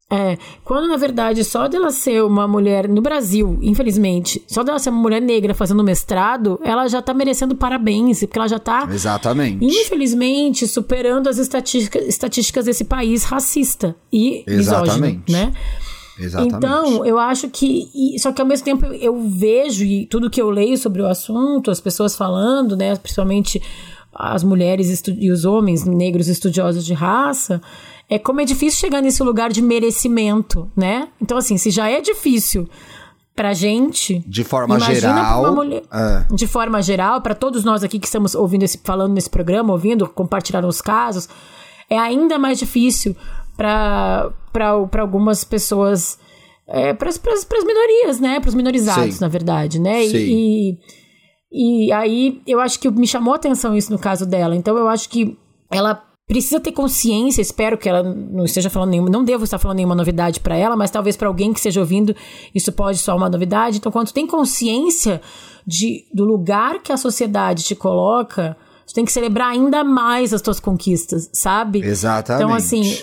É, quando na verdade só dela ser uma mulher no Brasil, infelizmente, só dela ser uma mulher negra fazendo mestrado, ela já tá merecendo parabéns, porque ela já tá Exatamente. infelizmente superando as estatísticas, estatísticas desse país racista e misógino, Exatamente. né? Exatamente. Então, eu acho que. e- só que ao mesmo tempo eu, vejo, e tudo que eu leio sobre o assunto, as pessoas falando, né? Principalmente as mulheres e os homens negros estudiosos de raça, é como é difícil chegar nesse lugar de merecimento, né? Então, assim, se já é difícil pra gente. de forma imagina pra geral. uma mulher- é. de forma geral, para todos nós aqui que estamos ouvindo esse, falando nesse programa, ouvindo, compartilhando os casos, é ainda mais difícil para algumas pessoas, é, para as minorias, né? Para os minorizados, Sim. na verdade, né? E- Sim. E, e aí eu acho que me chamou a atenção isso no caso dela. Então eu acho que ela precisa ter consciência, espero que ela não esteja falando nenhuma, não devo estar falando nenhuma novidade para ela, mas talvez para alguém que esteja ouvindo isso pode soar uma novidade. Então, quando tu tem consciência de, do lugar que a sociedade te coloca, tu tem que celebrar ainda mais as tuas conquistas, sabe? Exatamente. Então, assim,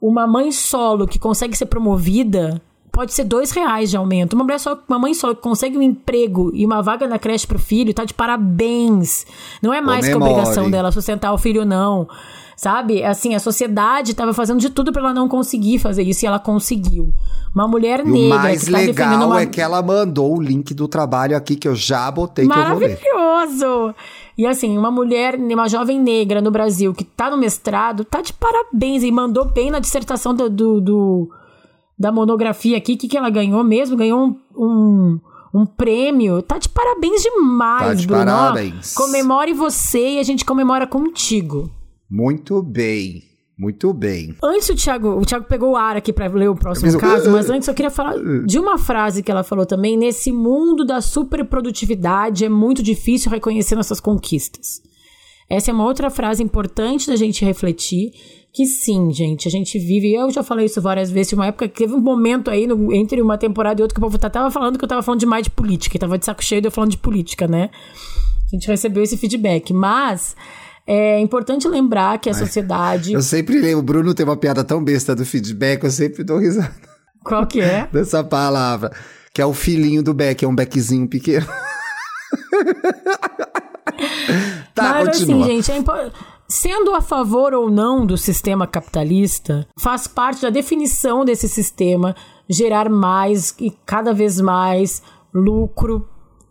uma mãe solo que consegue ser promovida pode ser dois reais de aumento. Uma mulher só, uma mãe solo que consegue um emprego e uma vaga na creche pro filho, tá de parabéns. Não é mais que a obrigação dela sustentar o filho, não. Sabe? Assim, a sociedade tava fazendo de tudo pra ela não conseguir fazer isso e ela conseguiu. Uma mulher E negra o mais que tá legal uma... é que ela mandou o link do trabalho aqui que eu já botei que eu vou ler. Maravilhoso! E assim, uma mulher, uma jovem negra no Brasil que tá no mestrado, tá de parabéns e mandou bem na dissertação do, do- do- da monografia aqui. O que, que ela ganhou mesmo? Ganhou um, um, um prêmio. Tá de parabéns demais, Tá de Bruno. Parabéns. Comemore você e a gente comemora contigo. Muito bem. Muito bem. Antes o Thiago, o Thiago pegou o ar aqui pra ler o próximo caso, mas antes eu queria falar de uma frase que ela falou também. Nesse mundo da superprodutividade é muito difícil reconhecer nossas conquistas. Essa é uma outra frase importante da gente refletir. Que sim, gente, a gente vive. Eu já falei isso várias vezes. Uma época que teve um momento aí, no- entre uma temporada e outra, que o povo tá- tava falando que eu tava falando demais de política. E tava de saco cheio de eu falando de política, né? A gente recebeu esse feedback. Mas é importante lembrar que a sociedade. Eu sempre lembro, o Bruno tem uma piada tão besta do feedback, eu sempre dou risada Qual que é? dessa palavra. Que é o filhinho do Beck, é um beckzinho pequeno. tá, Mas continua. assim, gente, é impo- sendo a favor ou não do sistema capitalista, faz parte da definição desse sistema gerar mais e cada vez mais lucro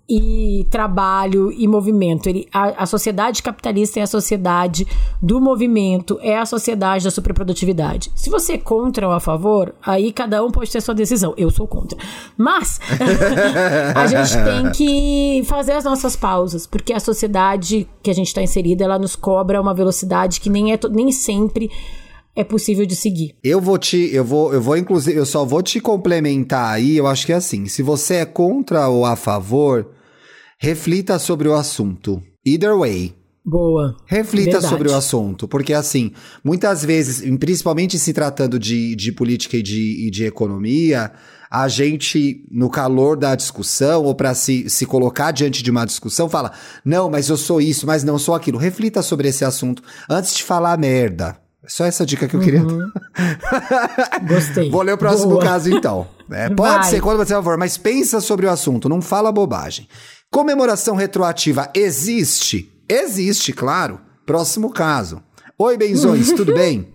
e trabalho e movimento. Ele, a, a, sociedade capitalista é a sociedade do movimento, é a sociedade da superprodutividade. Se você é contra ou a favor, aí cada um pode ter sua decisão. Eu sou contra. Mas a gente tem que fazer as nossas pausas, porque a sociedade que a gente está inserida, ela nos cobra uma velocidade que nem, é, nem sempre é possível de seguir. Eu vou te, eu vou, eu vou inclusive, eu só vou te complementar aí, eu acho que é assim, se você é contra ou a favor, reflita sobre o assunto. Either way. Boa. Reflita Verdade. sobre o assunto, porque assim, muitas vezes, principalmente se tratando de, de política e de, e de economia, a gente, no calor da discussão, ou para se, se colocar diante de uma discussão, fala: não, mas eu sou isso, mas não sou aquilo. Reflita sobre esse assunto antes de falar merda. Só essa dica que eu queria. Uhum. Gostei. Vou ler o próximo Boa. caso então. É, pode Vai. ser quando você for, mas pensa sobre o assunto, não fala bobagem. Comemoração retroativa existe? Existe, claro. Próximo caso. Oi, benzões, tudo bem?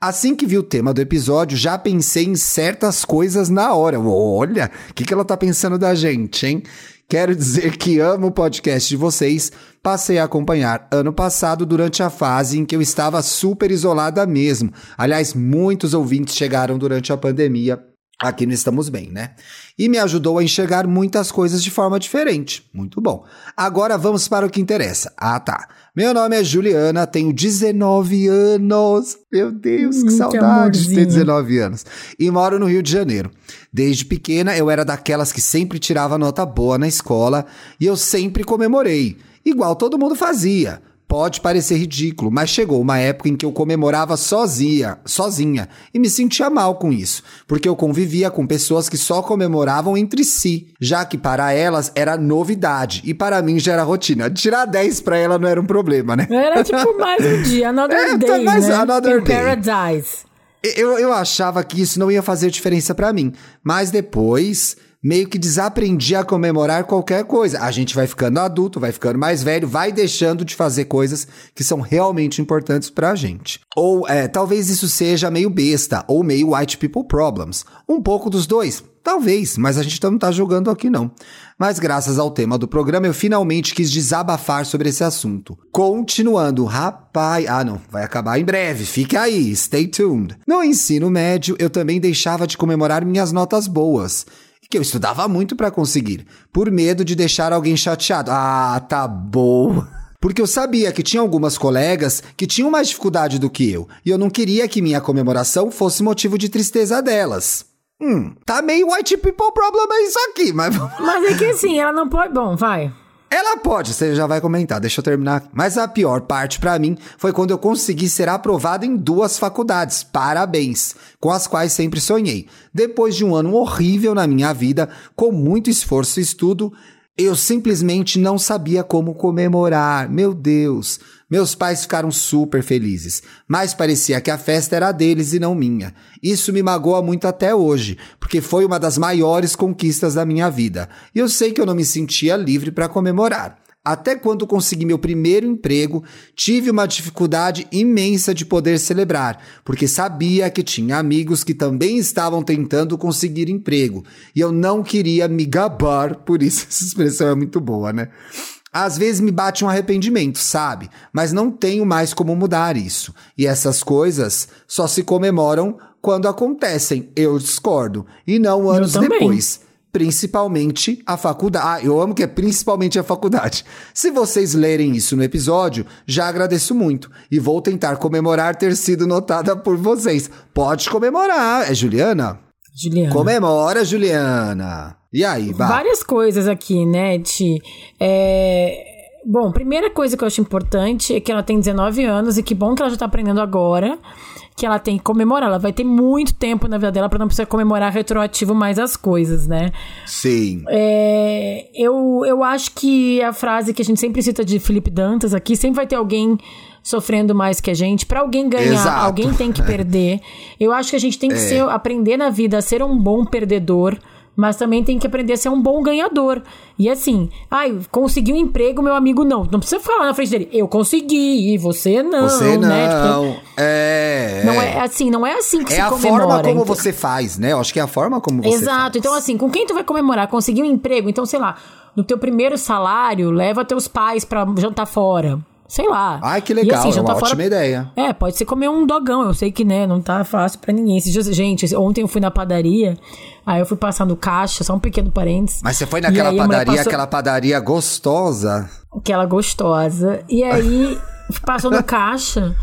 Assim que vi o tema do episódio, já pensei em certas coisas na hora. Olha, o que, que ela tá pensando da gente, hein? Quero dizer que amo o podcast de vocês. Passei a acompanhar ano passado durante a fase em que eu estava super isolada mesmo. Aliás, muitos ouvintes chegaram durante a pandemia Aqui no Estamos Bem, né? E me ajudou a enxergar muitas coisas de forma diferente. Muito bom. Agora vamos para o que interessa. Ah, tá. Meu nome é Juliana, tenho 19 anos. Meu Deus, que hum, saudade de ter 19 anos. E moro no Rio de Janeiro. Desde pequena eu era daquelas que sempre tirava nota boa na escola e eu sempre comemorei, igual todo mundo fazia. Pode parecer ridículo, mas chegou uma época em que eu comemorava sozinha, sozinha, e me sentia mal com isso, porque eu convivia com pessoas que só comemoravam entre si, já que para elas era novidade e para mim já era rotina. Tirar 10 para ela não era um problema, né? Era tipo mais um dia, another é, day, mais né? another In day. paradise. Eu, eu achava que isso não ia fazer diferença para mim, mas depois meio que desaprendi a comemorar qualquer coisa. A gente vai ficando adulto, vai ficando mais velho, vai deixando de fazer coisas que são realmente importantes pra gente. Ou é, talvez isso seja meio besta, ou meio white people problems. Um pouco dos dois. Talvez, mas a gente não tá julgando aqui não. Mas graças ao tema do programa, eu finalmente quis desabafar sobre esse assunto. Continuando, rapaz. Ah, não, vai acabar em breve, fique aí, stay tuned. No ensino médio, eu também deixava de comemorar minhas notas boas que eu estudava muito para conseguir, por medo de deixar alguém chateado. Ah, tá bom. Porque eu sabia que tinha algumas colegas que tinham mais dificuldade do que eu, e eu não queria que minha comemoração fosse motivo de tristeza delas. Hum, tá meio white people problem isso aqui, mas. Mas é que assim, ela não pode. Bom, vai. Ela pode, você já vai comentar, deixa eu terminar. Mas a pior parte para mim foi quando eu consegui ser aprovado em duas faculdades, parabéns, com as quais sempre sonhei. Depois de um ano horrível na minha vida, com muito esforço e estudo, eu simplesmente não sabia como comemorar. Meu Deus. Meus pais ficaram super felizes, mas parecia que a festa era deles e não minha. Isso me magoa muito até hoje, porque foi uma das maiores conquistas da minha vida. E eu sei que eu não me sentia livre para comemorar. Até quando consegui meu primeiro emprego, tive uma dificuldade imensa de poder celebrar, porque sabia que tinha amigos que também estavam tentando conseguir emprego, e eu não queria me gabar, por isso essa expressão é muito boa, né? Às vezes me bate um arrependimento, sabe? Mas não tenho mais como mudar isso. E essas coisas só se comemoram quando acontecem. Eu discordo. E não anos depois principalmente a faculdade. Ah, eu amo que é principalmente a faculdade. Se vocês lerem isso no episódio, já agradeço muito e vou tentar comemorar ter sido notada por vocês. Pode comemorar, é Juliana? Juliana. Comemora, Juliana. E aí, bah? Várias coisas aqui, né, Ti? É... Bom, primeira coisa que eu acho importante é que ela tem 19 anos e que bom que ela já tá aprendendo agora que ela tem que comemorar. Ela vai ter muito tempo na vida dela para não precisar comemorar retroativo mais as coisas, né? Sim. É, eu, eu acho que a frase que a gente sempre cita de Felipe Dantas aqui, sempre vai ter alguém sofrendo mais que a gente. Para alguém ganhar, Exato. alguém tem que perder. Eu acho que a gente tem que é. ser, aprender na vida a ser um bom perdedor mas também tem que aprender a ser um bom ganhador. E assim, ai, consegui um emprego, meu amigo não. Não precisa falar na frente dele, eu consegui, e você não. Você não. Né? Tipo, é, não é assim, não é assim que é se a comemora. forma como então- você faz, né? Eu acho que é a forma como você Exato. faz. Então, assim, com quem tu vai comemorar? Conseguir um emprego? Então, sei lá, no teu primeiro salário, leva teus pais pra jantar fora. Sei lá. Ai, que E, legal, assim, é uma jantar ótima fora- ideia. É, pode ser comer um dogão. Eu sei que, né, não tá fácil pra ninguém. Gente, ontem eu fui na padaria, aí eu fui passar no caixa, só um pequeno parênteses. Mas você foi E naquela padaria, passou- aquela padaria gostosa. Aquela gostosa. E aí, passou no caixa,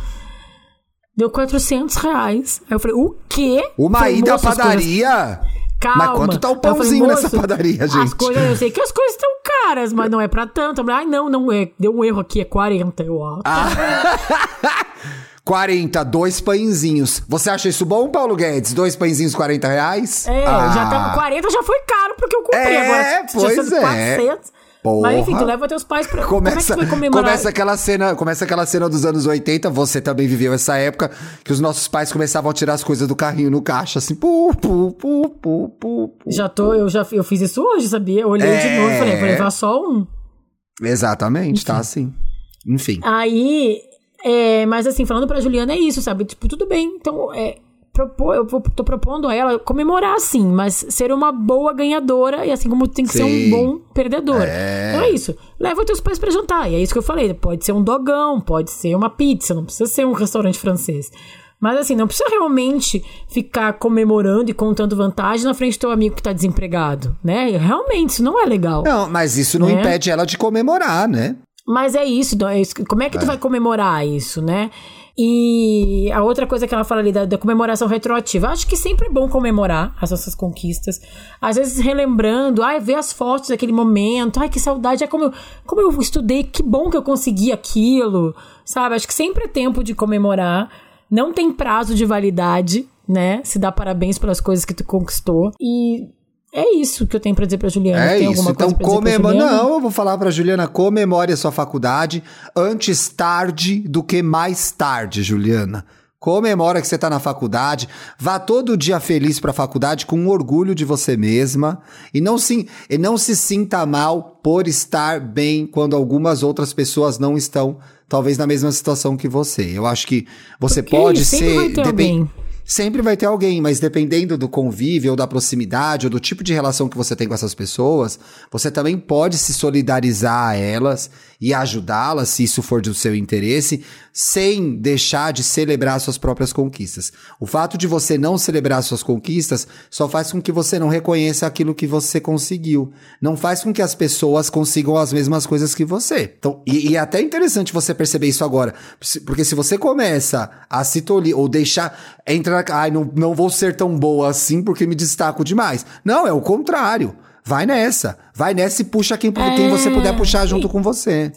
deu 400 reais. Aí eu falei, o quê? Uma ida à "Moço, as coisas- padaria. Calma. Mas quanto tá o eu falei, pãozinho nessa "Moço, padaria, As gente?" coisas, eu sei que as coisas estão caras, mas não é pra tanto. Ai, não, não é. Deu um erro aqui, é 40. Eu, ó. Ah. 40, dois pãezinhos. Você acha isso bom, Paulo Guedes? Dois pãezinhos, 40 reais? É, Ah. já estamos 40, já foi caro porque eu comprei É, agora. pois é. 400. Porra. Mas enfim, tu leva teus pais pra. Começa, Como é que vai comemorar? começa aquela cena, começa aquela cena dos anos 80, você também viveu essa época que os nossos pais começavam a tirar as coisas do carrinho no caixa assim, pu pu pu pu pu. pu. Já tô, eu já eu fiz isso hoje, sabia? Eu olhei de É. novo e falei, vou levar só um. Exatamente, tá assim. Enfim. Aí, é, mas assim, falando pra Juliana é isso, sabe? Tipo, tudo bem. Então, é, propor, eu tô propondo a ela comemorar sim, mas ser uma boa ganhadora e assim como tem que ser um Sim. bom perdedor. Então é isso. Leva teus pais pra jantar. E é isso que eu falei. Pode ser um dogão, pode ser uma pizza, não precisa ser um restaurante francês. Mas assim, não precisa realmente ficar comemorando e contando vantagem na frente do teu amigo que tá desempregado, né? Realmente, isso não é legal. Não, mas isso não Né? impede ela de comemorar, né? Mas é isso, então, é isso. como é que tu vai comemorar isso, né? E a outra coisa que ela fala ali da, da comemoração retroativa, acho que sempre é bom comemorar as nossas conquistas. Às vezes relembrando, ai, ver as fotos daquele momento, ai, que saudade, é como eu, como eu estudei, que bom que eu consegui aquilo, sabe? Acho que sempre é tempo de comemorar. Não tem prazo de validade, né? Se dá parabéns pelas coisas que tu conquistou. E é isso que eu tenho pra dizer pra Juliana. É tem isso. Então, comemora. Não, eu vou falar pra Juliana: comemore a sua faculdade antes tarde do que mais tarde, Juliana. Comemora que você tá na faculdade, vá todo dia feliz pra faculdade com orgulho de você mesma e não se, e não se sinta mal por estar bem quando algumas outras pessoas não estão, talvez na mesma situação que você. Eu acho que você Porque pode ser alguém. Sempre vai ter alguém, mas dependendo do convívio ou da proximidade ou do tipo de relação que você tem com essas pessoas, você também pode se solidarizar a elas e ajudá-las, se isso for do seu interesse, sem deixar de celebrar suas próprias conquistas. O fato de você não celebrar suas conquistas só faz com que você não reconheça aquilo que você conseguiu. Não faz com que as pessoas consigam as mesmas coisas que você. Então, e, e é até interessante você perceber isso agora. Porque se você começa a se tolir ou deixar. Entra. Ai, não, não vou ser tão boa assim porque me destaco demais. Não, é o contrário. Vai nessa. Vai nessa e puxa quem, quem É. você puder puxar junto com você.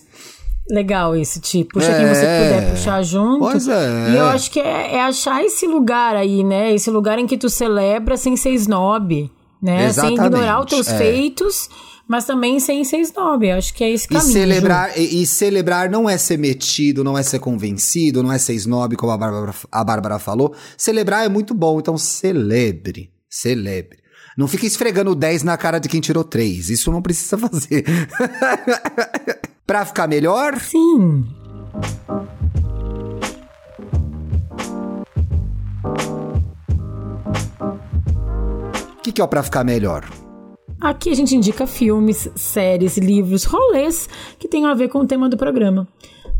Legal esse tipo. Puxa quem você É. puder puxar junto. Pois é. E eu acho que é, é achar esse lugar aí, né? Esse lugar em que tu celebra sem ser snob, né? Sem Exatamente, ignorar os teus é. feitos, mas também sem ser snob. Eu acho que é esse E caminho. celebrar, e, e celebrar não é ser metido, não é ser convencido, não é ser snob, como a Bárbara, a Bárbara falou. Celebrar é muito bom, então celebre. Celebre. Não fique esfregando 10 na cara de quem tirou 3. Isso não precisa fazer. pra ficar melhor. Sim. o que, que é o pra ficar melhor? Aqui a gente indica filmes, séries, livros, rolês que tenham a ver com o tema do programa.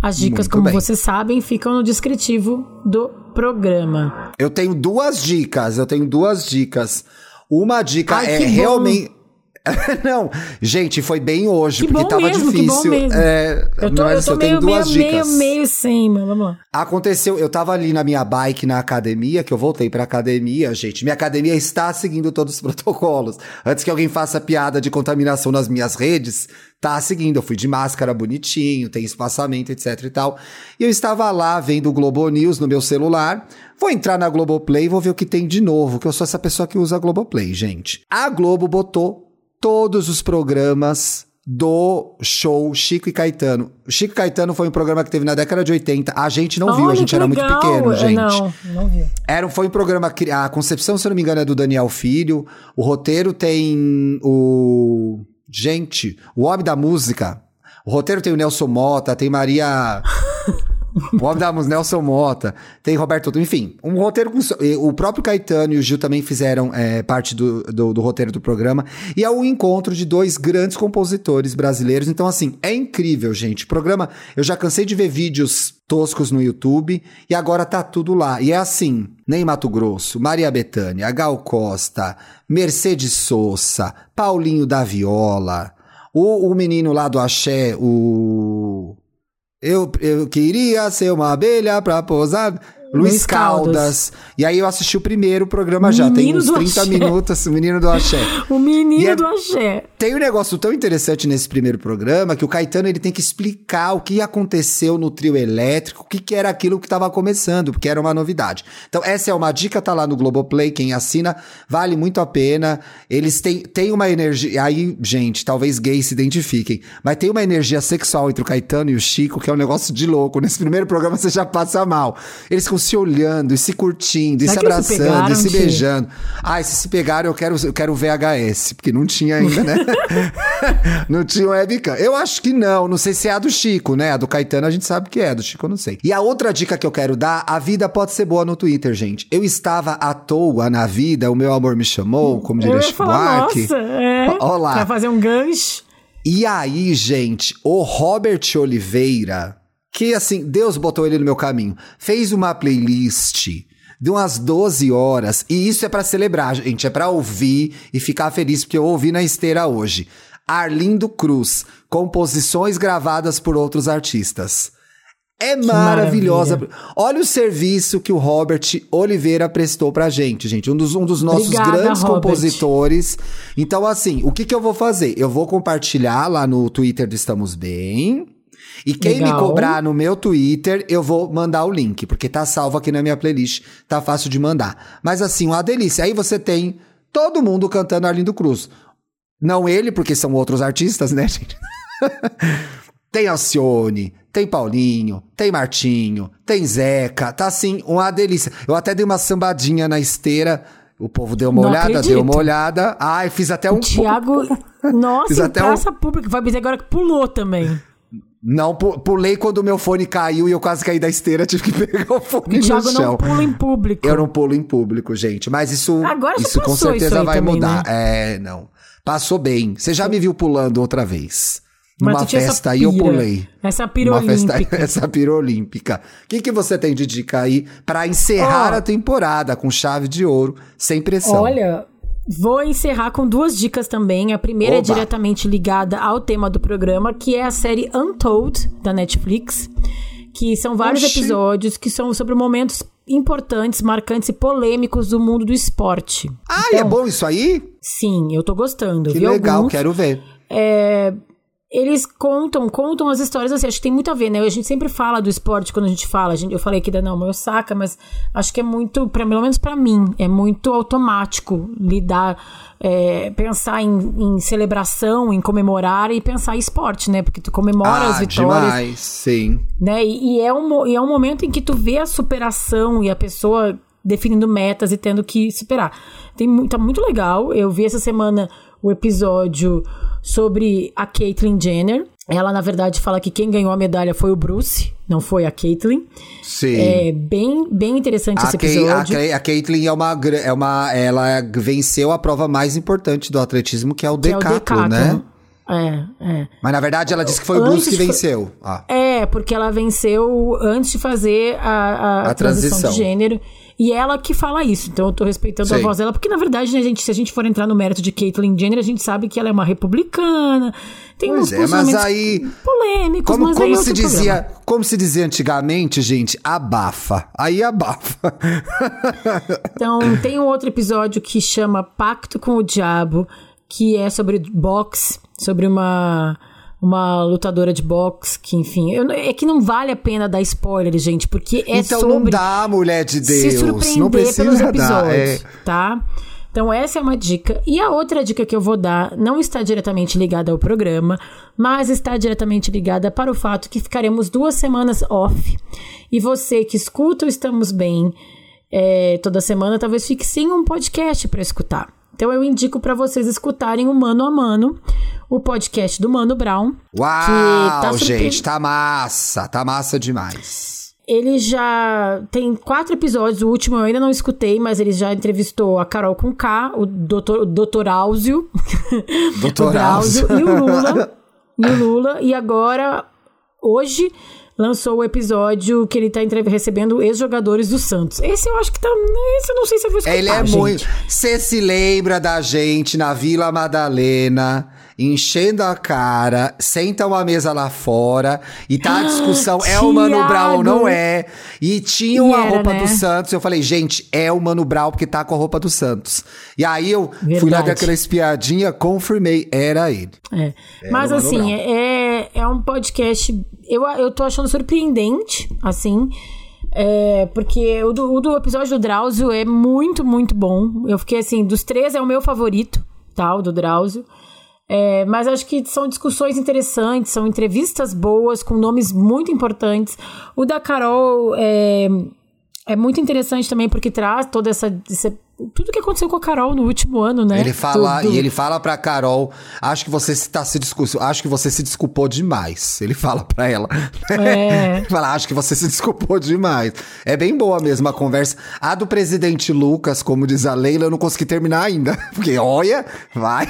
As dicas, Muito como bem. vocês sabem, ficam no descritivo do programa. Eu tenho duas dicas, eu tenho duas dicas. Uma dica Ai, é realmente. não, gente, foi bem hoje, Que porque tava mesmo, difícil. É, Eu tô, mas eu tô tenho meio, meio, duas meio, dicas. meio sem, mas vamos lá. Aconteceu, eu tava ali na minha bike na academia, que eu voltei pra academia, gente. Minha academia está seguindo todos os protocolos. Antes que alguém faça piada de contaminação nas minhas redes, tá seguindo. Eu fui de máscara bonitinho, tem espaçamento, etc e tal. E eu estava lá vendo o Globo News no meu celular. Vou entrar na Globoplay e vou ver o que tem de novo, que eu sou essa pessoa que usa a Globoplay, gente. A Globo botou todos os programas do show Chico e Caetano. O Chico e Caetano foi um programa que teve na década de 80. A gente não viu, a Olha, gente que era muito legal. pequeno, É, gente. Não, não vi. Era, foi um programa. cri- A concepção, se eu não me engano, é do Daniel Filho. O roteiro tem o. Gente, o homem da música. O roteiro tem o Nelson Mota, tem Maria. O homem da música, Nelson Mota, tem Roberto. Enfim, um roteiro com. O próprio Caetano e o Gil também fizeram é, parte do, do, do roteiro do programa. E é o encontro de dois grandes compositores brasileiros. Então, assim, é incrível, gente. O programa. Eu já cansei de ver vídeos toscos no YouTube e agora tá tudo lá. E é assim: Ney Mato Grosso, Maria Bethânia, Gal Costa, Mercedes Sosa, Paulinho da Viola, o, o menino lá do Axé, o. Eu, eu queria ser uma abelha pra pousar. Luiz Caldas. Caldas. E aí eu assisti o primeiro programa já. Tem uns do 30 Axé. minutos, o menino do Axé. O menino é- do axé. Tem um negócio tão interessante nesse primeiro programa que o Caetano ele tem que explicar o que aconteceu no trio elétrico, o que, que era aquilo que estava começando, porque era uma novidade. Então, essa é uma dica, tá lá no Globoplay, quem assina, vale muito a pena. Eles têm, têm uma energia. Aí, gente, talvez gays se identifiquem, mas tem uma energia sexual entre o Caetano e o Chico, que é um negócio de louco. Nesse primeiro programa você já passa mal. Eles ficam se olhando e se curtindo, e Será se eles se abraçando, e pegaram, se beijando. Ai, se se pegaram, eu quero, eu quero VHS, porque não tinha ainda, né? não tinha webcam. Eu acho que não, não sei se é a do Chico, né? A do Caetano a gente sabe que é, a do Chico eu não sei. E a outra dica que eu quero dar, a vida pode ser boa no Twitter, gente. Eu estava à toa na vida, o meu amor me chamou, como Eu diria ia Chico Buarque. nossa, é. Ó lá. Pra fazer um gancho. E aí, gente, o Robert Oliveira, que assim, Deus botou ele no meu caminho, fez uma playlist de umas 12 horas, e isso é pra celebrar, gente, é pra ouvir e ficar feliz, porque eu ouvi na esteira hoje. Arlindo Cruz, composições gravadas por outros artistas. É maravilhosa. Olha o serviço que o Robert Oliveira prestou pra gente, gente. Um dos, um dos nossos Obrigada, grandes Robert. compositores. Então, assim, o que, que eu vou fazer? Eu vou compartilhar lá no Twitter do Estamos Bem. E quem me Legal. cobrar no meu Twitter, eu vou mandar o link, porque tá salvo aqui na minha playlist, tá fácil de mandar. Mas assim, uma delícia. Aí você tem todo mundo cantando Arlindo Cruz. Não ele, porque são outros artistas, né, gente? tem Alcione, tem Paulinho, tem Martinho, tem Zeca, tá assim, uma delícia. Eu até dei uma sambadinha na esteira, o povo deu uma Não olhada, acredito. deu uma olhada. Ai, fiz até um. Tiago, Fiz nossa, em até um- praça pública. Vai dizer agora que pulou também. Não, pu- pulei quando o meu fone caiu e eu quase caí da esteira, tive que pegar o fone no chão. não pula em público. Eu não pulo em público, gente. Mas isso, Agora isso com certeza isso vai também, mudar. né? É, não. Passou bem. Você já me viu pulando outra vez. Mas Numa festa aí eu pulei. essa Numa festa, essa pira olímpica. O que, que você tem de dica aí pra encerrar Ó. a temporada com chave de ouro, sem pressão? Olha, vou encerrar com duas dicas também. A primeira é Oba. diretamente ligada ao tema do programa, que é a série Untold da Netflix, que são vários Oxi. episódios que são sobre momentos importantes, marcantes e polêmicos do mundo do esporte. Ah, e é bom isso aí? Sim, eu tô gostando. Que legal, alguns. quero ver. É, eles contam, contam as histórias assim, acho que tem muito a ver, né? A gente sempre fala do esporte quando a gente fala. A gente, eu falei aqui da Naomi Osaka, mas acho que é muito, pra, pelo menos pra mim, é muito automático lidar, é, pensar em, em celebração, em comemorar e pensar em esporte, né? Porque tu comemora as ah, vitórias demais, sim. né? E, e é um, e é um momento em que tu vê a superação e a pessoa definindo metas e tendo que superar. Tem, tá muito legal. Eu vi essa semana o episódio sobre a Caitlyn Jenner. Ela, na verdade, fala que quem ganhou a medalha foi o Bruce, não foi a Caitlyn. Sim. É bem, bem interessante A, esse episódio. Kay- a Caitlyn é uma, é uma. Ela venceu a prova mais importante do atletismo, que é o que é né? É, é. Mas na verdade ela disse que foi o Bruce que venceu. Ah. É, porque ela venceu antes de fazer a, a, A a transição. transição. de gênero. E ela que fala isso. Então eu tô respeitando a voz dela. Porque, na verdade, né, gente, se a gente for entrar no mérito de Caitlyn Jenner, a gente sabe que ela é uma republicana. Tem Pois uns é, mas aí- polêmicos, Como, mas como é se dizia, programa. como se dizia antigamente, gente, abafa. Aí abafa. Então, tem um outro episódio que chama Pacto com o Diabo, que é sobre boxe, sobre uma uma lutadora de boxe, que enfim, eu é que não vale a pena dar spoiler, gente, porque é então sobre não dá, mulher de se Deus. surpreender não precisa pelos dar. episódios, é. tá? Então, essa é uma dica. E a outra dica que eu vou dar não está diretamente ligada ao programa, mas está diretamente ligada para o fato que ficaremos duas semanas off. E você que escuta o Estamos Bem é, toda semana, talvez fique sem um podcast para escutar. Então eu indico para vocês escutarem o Mano a Mano, o podcast do Mano Brown. Uau, que tá gente, tá massa, tá massa demais. Ele já tem quatro episódios, o último eu ainda não escutei, mas ele já entrevistou a Carol com K, o doutor, o doutor Áuzio, Doutor o Áuzio. e o Lula. e o Lula. E agora, hoje, lançou o episódio que ele tá recebendo ex-jogadores do Santos. Esse eu acho que tá. Esse eu não sei se eu vou escutar. Ele é gente. muito. Você se lembra da gente na Vila Madalena, enchendo a cara, senta uma mesa lá fora e tá a discussão: é o Mano. Brown ou não é? E tinham E a era, roupa né? do Santos. Eu falei, gente, é o Mano Brown porque tá com a roupa do Santos. E aí eu fui lá Verdade. daquela espiadinha, confirmei, era ele. É. Mas o Mano assim, é, é um podcast. Eu, eu tô achando surpreendente, assim. é, porque o do, o do episódio do Drauzio é muito, muito bom. Eu fiquei assim, dos três é o meu favorito, tá? O do Drauzio. É, mas acho que são discussões interessantes, são entrevistas boas, com nomes muito importantes. O da Carol é, é muito interessante também, porque traz toda essa. essa- tudo que aconteceu com a Carol no último ano, né? Ele fala, e ele fala pra Carol, acho que você se tá se desculpou, acho que você se desculpou demais. Ele fala pra ela. É. Ele fala, acho que você se desculpou demais. É bem boa mesmo a conversa. A do presidente Lucas, como diz a Leila, eu não consegui terminar ainda. Porque, olha, vai.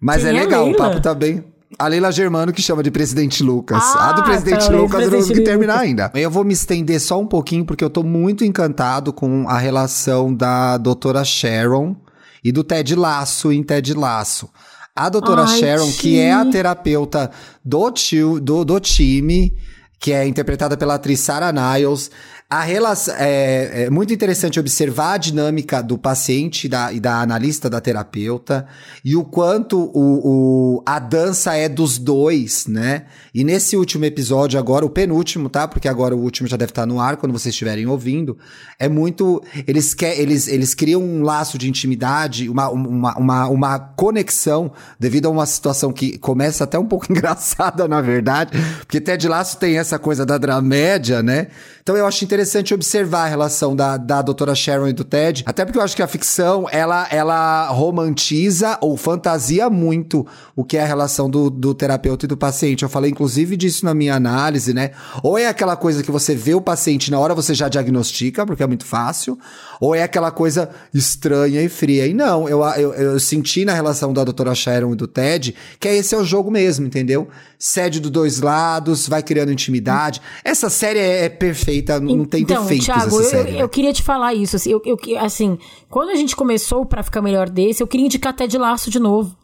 Mas Quem é é legal, o papo tá bem. A Leila Germano que chama de presidente Lucas. Ah, a do presidente tá, Lucas eu não consegui presidente terminar ainda. Eu vou me estender só um pouquinho, porque eu tô muito encantado com a relação da doutora Sharon e do Ted Laço em Ted Laço. A doutora Ai, Sharon, que é a terapeuta do, tio, do, do time, que é interpretada pela atriz Sarah Niles. A relação, é, é muito interessante observar a dinâmica do paciente e da, e da analista da terapeuta e o quanto o, o- a dança é dos dois, né? E nesse último episódio agora, o penúltimo, tá? Porque agora o último já deve estar no ar quando vocês estiverem ouvindo. É muito. Eles, quer, eles, eles criam um laço de intimidade, uma, uma, uma, uma conexão devido a uma situação que começa até um pouco engraçada, na verdade. Porque Ted Laço tem essa coisa da dramédia, né? Então eu acho interessante observar a relação da, da doutora Sharon e do Ted. Até porque eu acho que a ficção, ela, ela romantiza ou fantasia muito o que é a relação do, do terapeuta e do paciente. Eu falei, inclusive, disso na minha análise, né? Ou é aquela coisa que você vê o paciente na hora você já diagnostica, porque é muito fácil. Ou é aquela coisa estranha e fria. E não, eu, eu, eu senti na relação da doutora Sharon e do Ted que esse é o jogo mesmo, entendeu? Cede dos dois lados, vai criando intimidade. Essa série é, é perfeita, não tem então, defeitos Thiago, essa eu, série. eu, né? eu queria te falar isso. Assim, eu, eu- assim, quando a gente começou pra ficar melhor desse, eu queria indicar Ted Laço de novo.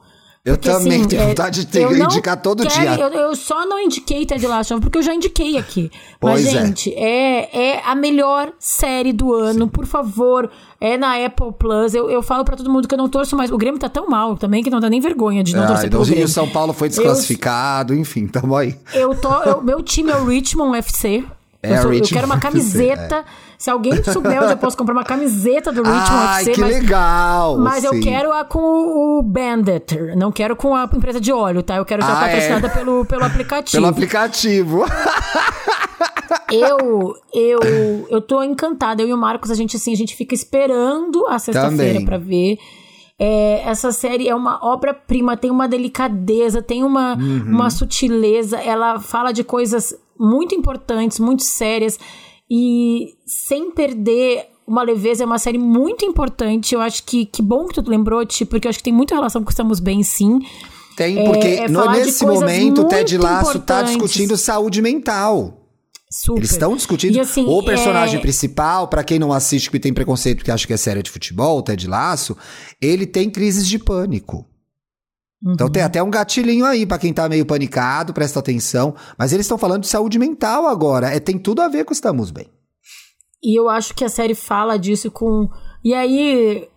Eu Porque, também assim, tenho é, vontade de ter- eu indicar todo quero- dia. Eu, eu só não indiquei Ted Lasso, porque eu já indiquei aqui. Pois Mas, é. gente, é. É, a melhor série do ano, por favor. É na Apple Plus. Eu, eu falo pra todo mundo que eu não torço mais. O Grêmio tá tão mal também que não dá nem vergonha de não Ah, torcer então, pelo e o Grêmio. São Paulo foi desclassificado, enfim, tamo aí. Eu tô, eu- meu time é o Richmond FC. É, eu, sou- eu quero uma FC, camiseta. Se alguém souber onde eu posso comprar uma camiseta do Richmond Ai, que mas, legal! mas eu sim. quero a com o, Bandit. Não quero com a empresa de óleo, tá? Eu quero ser Ah, patrocinada é. pelo, pelo aplicativo. Pelo aplicativo. Eu, eu, eu tô encantada. Eu e o Marcos, a gente assim, a gente fica esperando a sexta-feira pra ver. É, essa série é uma obra-prima, tem uma delicadeza, tem uma, Uhum. uma sutileza. Ela fala de coisas muito importantes, muito sérias e sem perder uma leveza. É uma série muito importante. Eu acho que que bom que tu lembrou, Ti, porque eu acho que tem muita relação com Estamos Bem, sim. Tem, porque é no- falar de nesse momento o Ted Lasso tá importantes. discutindo saúde mental. Super. Eles estão discutindo. E, assim, o personagem é- principal, pra quem não assiste que tem preconceito que acha que é série de futebol, o Ted Lasso, ele tem crises de pânico. Então Uhum. tem até um gatilhinho aí pra quem tá meio panicado, presta atenção. Mas eles estão falando de saúde mental agora. É, tem tudo a ver com Estamos Bem. E eu acho que a série fala disso com. E aí.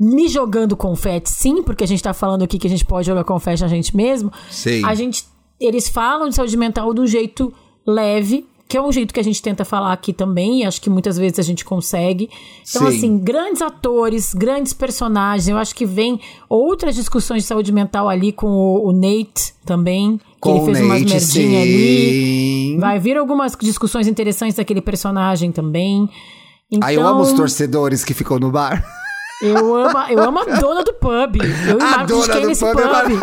Me jogando confete, sim, porque a gente tá falando aqui que a gente pode jogar confete na gente mesmo. Sei. A gente. Eles falam de saúde mental de um jeito leve, que é um jeito que a gente tenta falar aqui também, e acho que muitas vezes a gente consegue. Então, Sim. assim, grandes atores, grandes personagens. Eu acho que vem outras discussões de saúde mental ali com o, o Nate também. Que ele fez o umas Nate, merdinhas ali. Vai vir algumas discussões interessantes daquele personagem também. Então, Aí eu amo os torcedores que ficou no bar. eu amo, eu amo a dona do pub. Eu A dona do pub pub.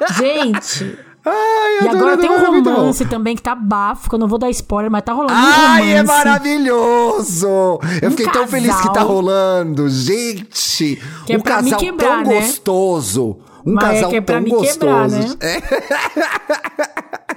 é Gente, Ai, e a agora tem um é romance também que tá bafo, que eu não vou dar spoiler, mas tá rolando um Ai, romance. é maravilhoso! Eu Um fiquei tão feliz que tá casal. rolando. Gente, Que é um pra me casal quebrar, tão né? gostoso. Um Mas é casal que é pra tão me gostoso. quebrar, né? É.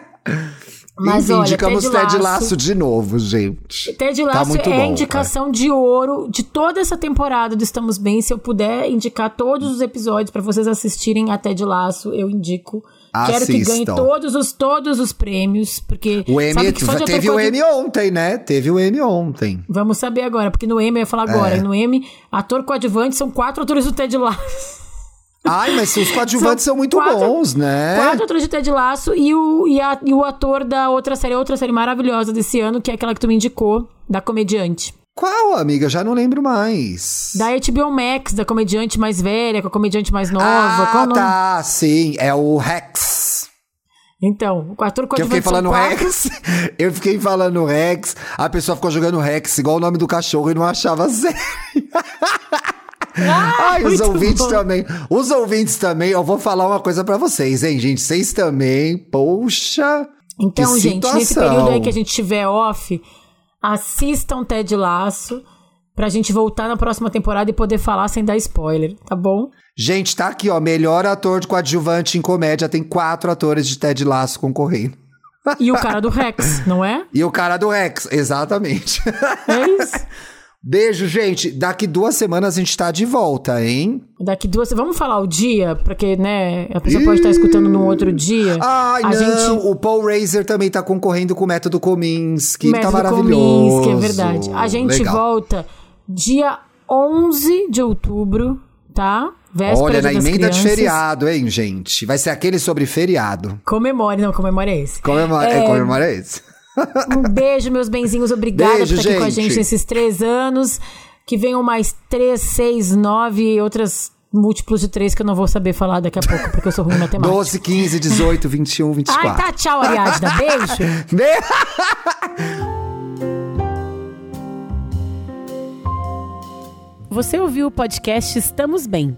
Mas Enfim, olha, indicamos Ted Ted Lasso- Laço de novo, gente. Ted Tá Lasso muito é a indicação de ouro de toda essa temporada do Estamos Bem. Se eu puder indicar todos os episódios pra vocês assistirem a Ted Lasso, eu indico. Quero que ganhe Assistam. todos os, todos os prêmios, porque. O ator teve o Emmy ontem, né? Teve o Emmy ontem. Vamos saber agora, porque no Emmy eu ia falar agora. É. No Emmy, ator coadjuvante são quatro atores do Ted Lasso. Ai, mas os coadjuvantes são, muito quatro- bons, né? Quatro atores de Ted Lasso e o, e, a- e o ator da outra série, outra série maravilhosa desse ano, que é aquela que tu me indicou, da comediante. Qual, amiga? Já não lembro mais. Da HBO Max, da comediante mais velha, com a comediante mais nova. ah, tá, sim. É o Rex. Então, o ator Que eu fiquei falando quatro. Rex. Eu fiquei falando Rex. A pessoa ficou jogando Rex, igual o nome do cachorro, e não achava sério. Ai, os ouvintes bom. também. Os ouvintes também. Eu vou falar uma coisa pra vocês, hein, gente? Vocês também. Poxa. Então, gente, nesse situação. período aí que a gente tiver off, assistam Ted Laço pra gente voltar na próxima temporada e poder falar sem dar spoiler, tá bom? Gente, tá aqui, ó. Melhor ator de coadjuvante em comédia. Tem quatro atores de Ted Lasso concorrendo. E o cara do Rex, não é? E o cara do Rex, exatamente. É isso. Beijo, gente. Daqui duas semanas a gente tá de volta, hein? Daqui duas. Vamos falar o dia, porque, né, a pessoa pode estar escutando num outro dia. Ai, a não. gente. O Paul Reiser também tá concorrendo com o Método Kominsky. Tá Método maravilhoso. Kominsky, é verdade. A gente Legal. volta dia 11 de outubro, tá? Véspera Olha, na emenda de Crianças. feriado, hein, gente? Vai ser aquele sobre feriado. Comemore, não, comemore é esse. Comemora, é, comemora esse. Um beijo, meus benzinhos. Obrigada Beijo, por estar aqui com a gente. nesses três anos. Que venham mais três, seis, nove e outras múltiplos de três que eu não vou saber falar daqui a pouco, porque eu sou ruim em matemática. 12, 15, 18, 21, 24. Ai, tá, tchau, Ariadna. Beijo. Você ouviu o podcast Estamos Bem.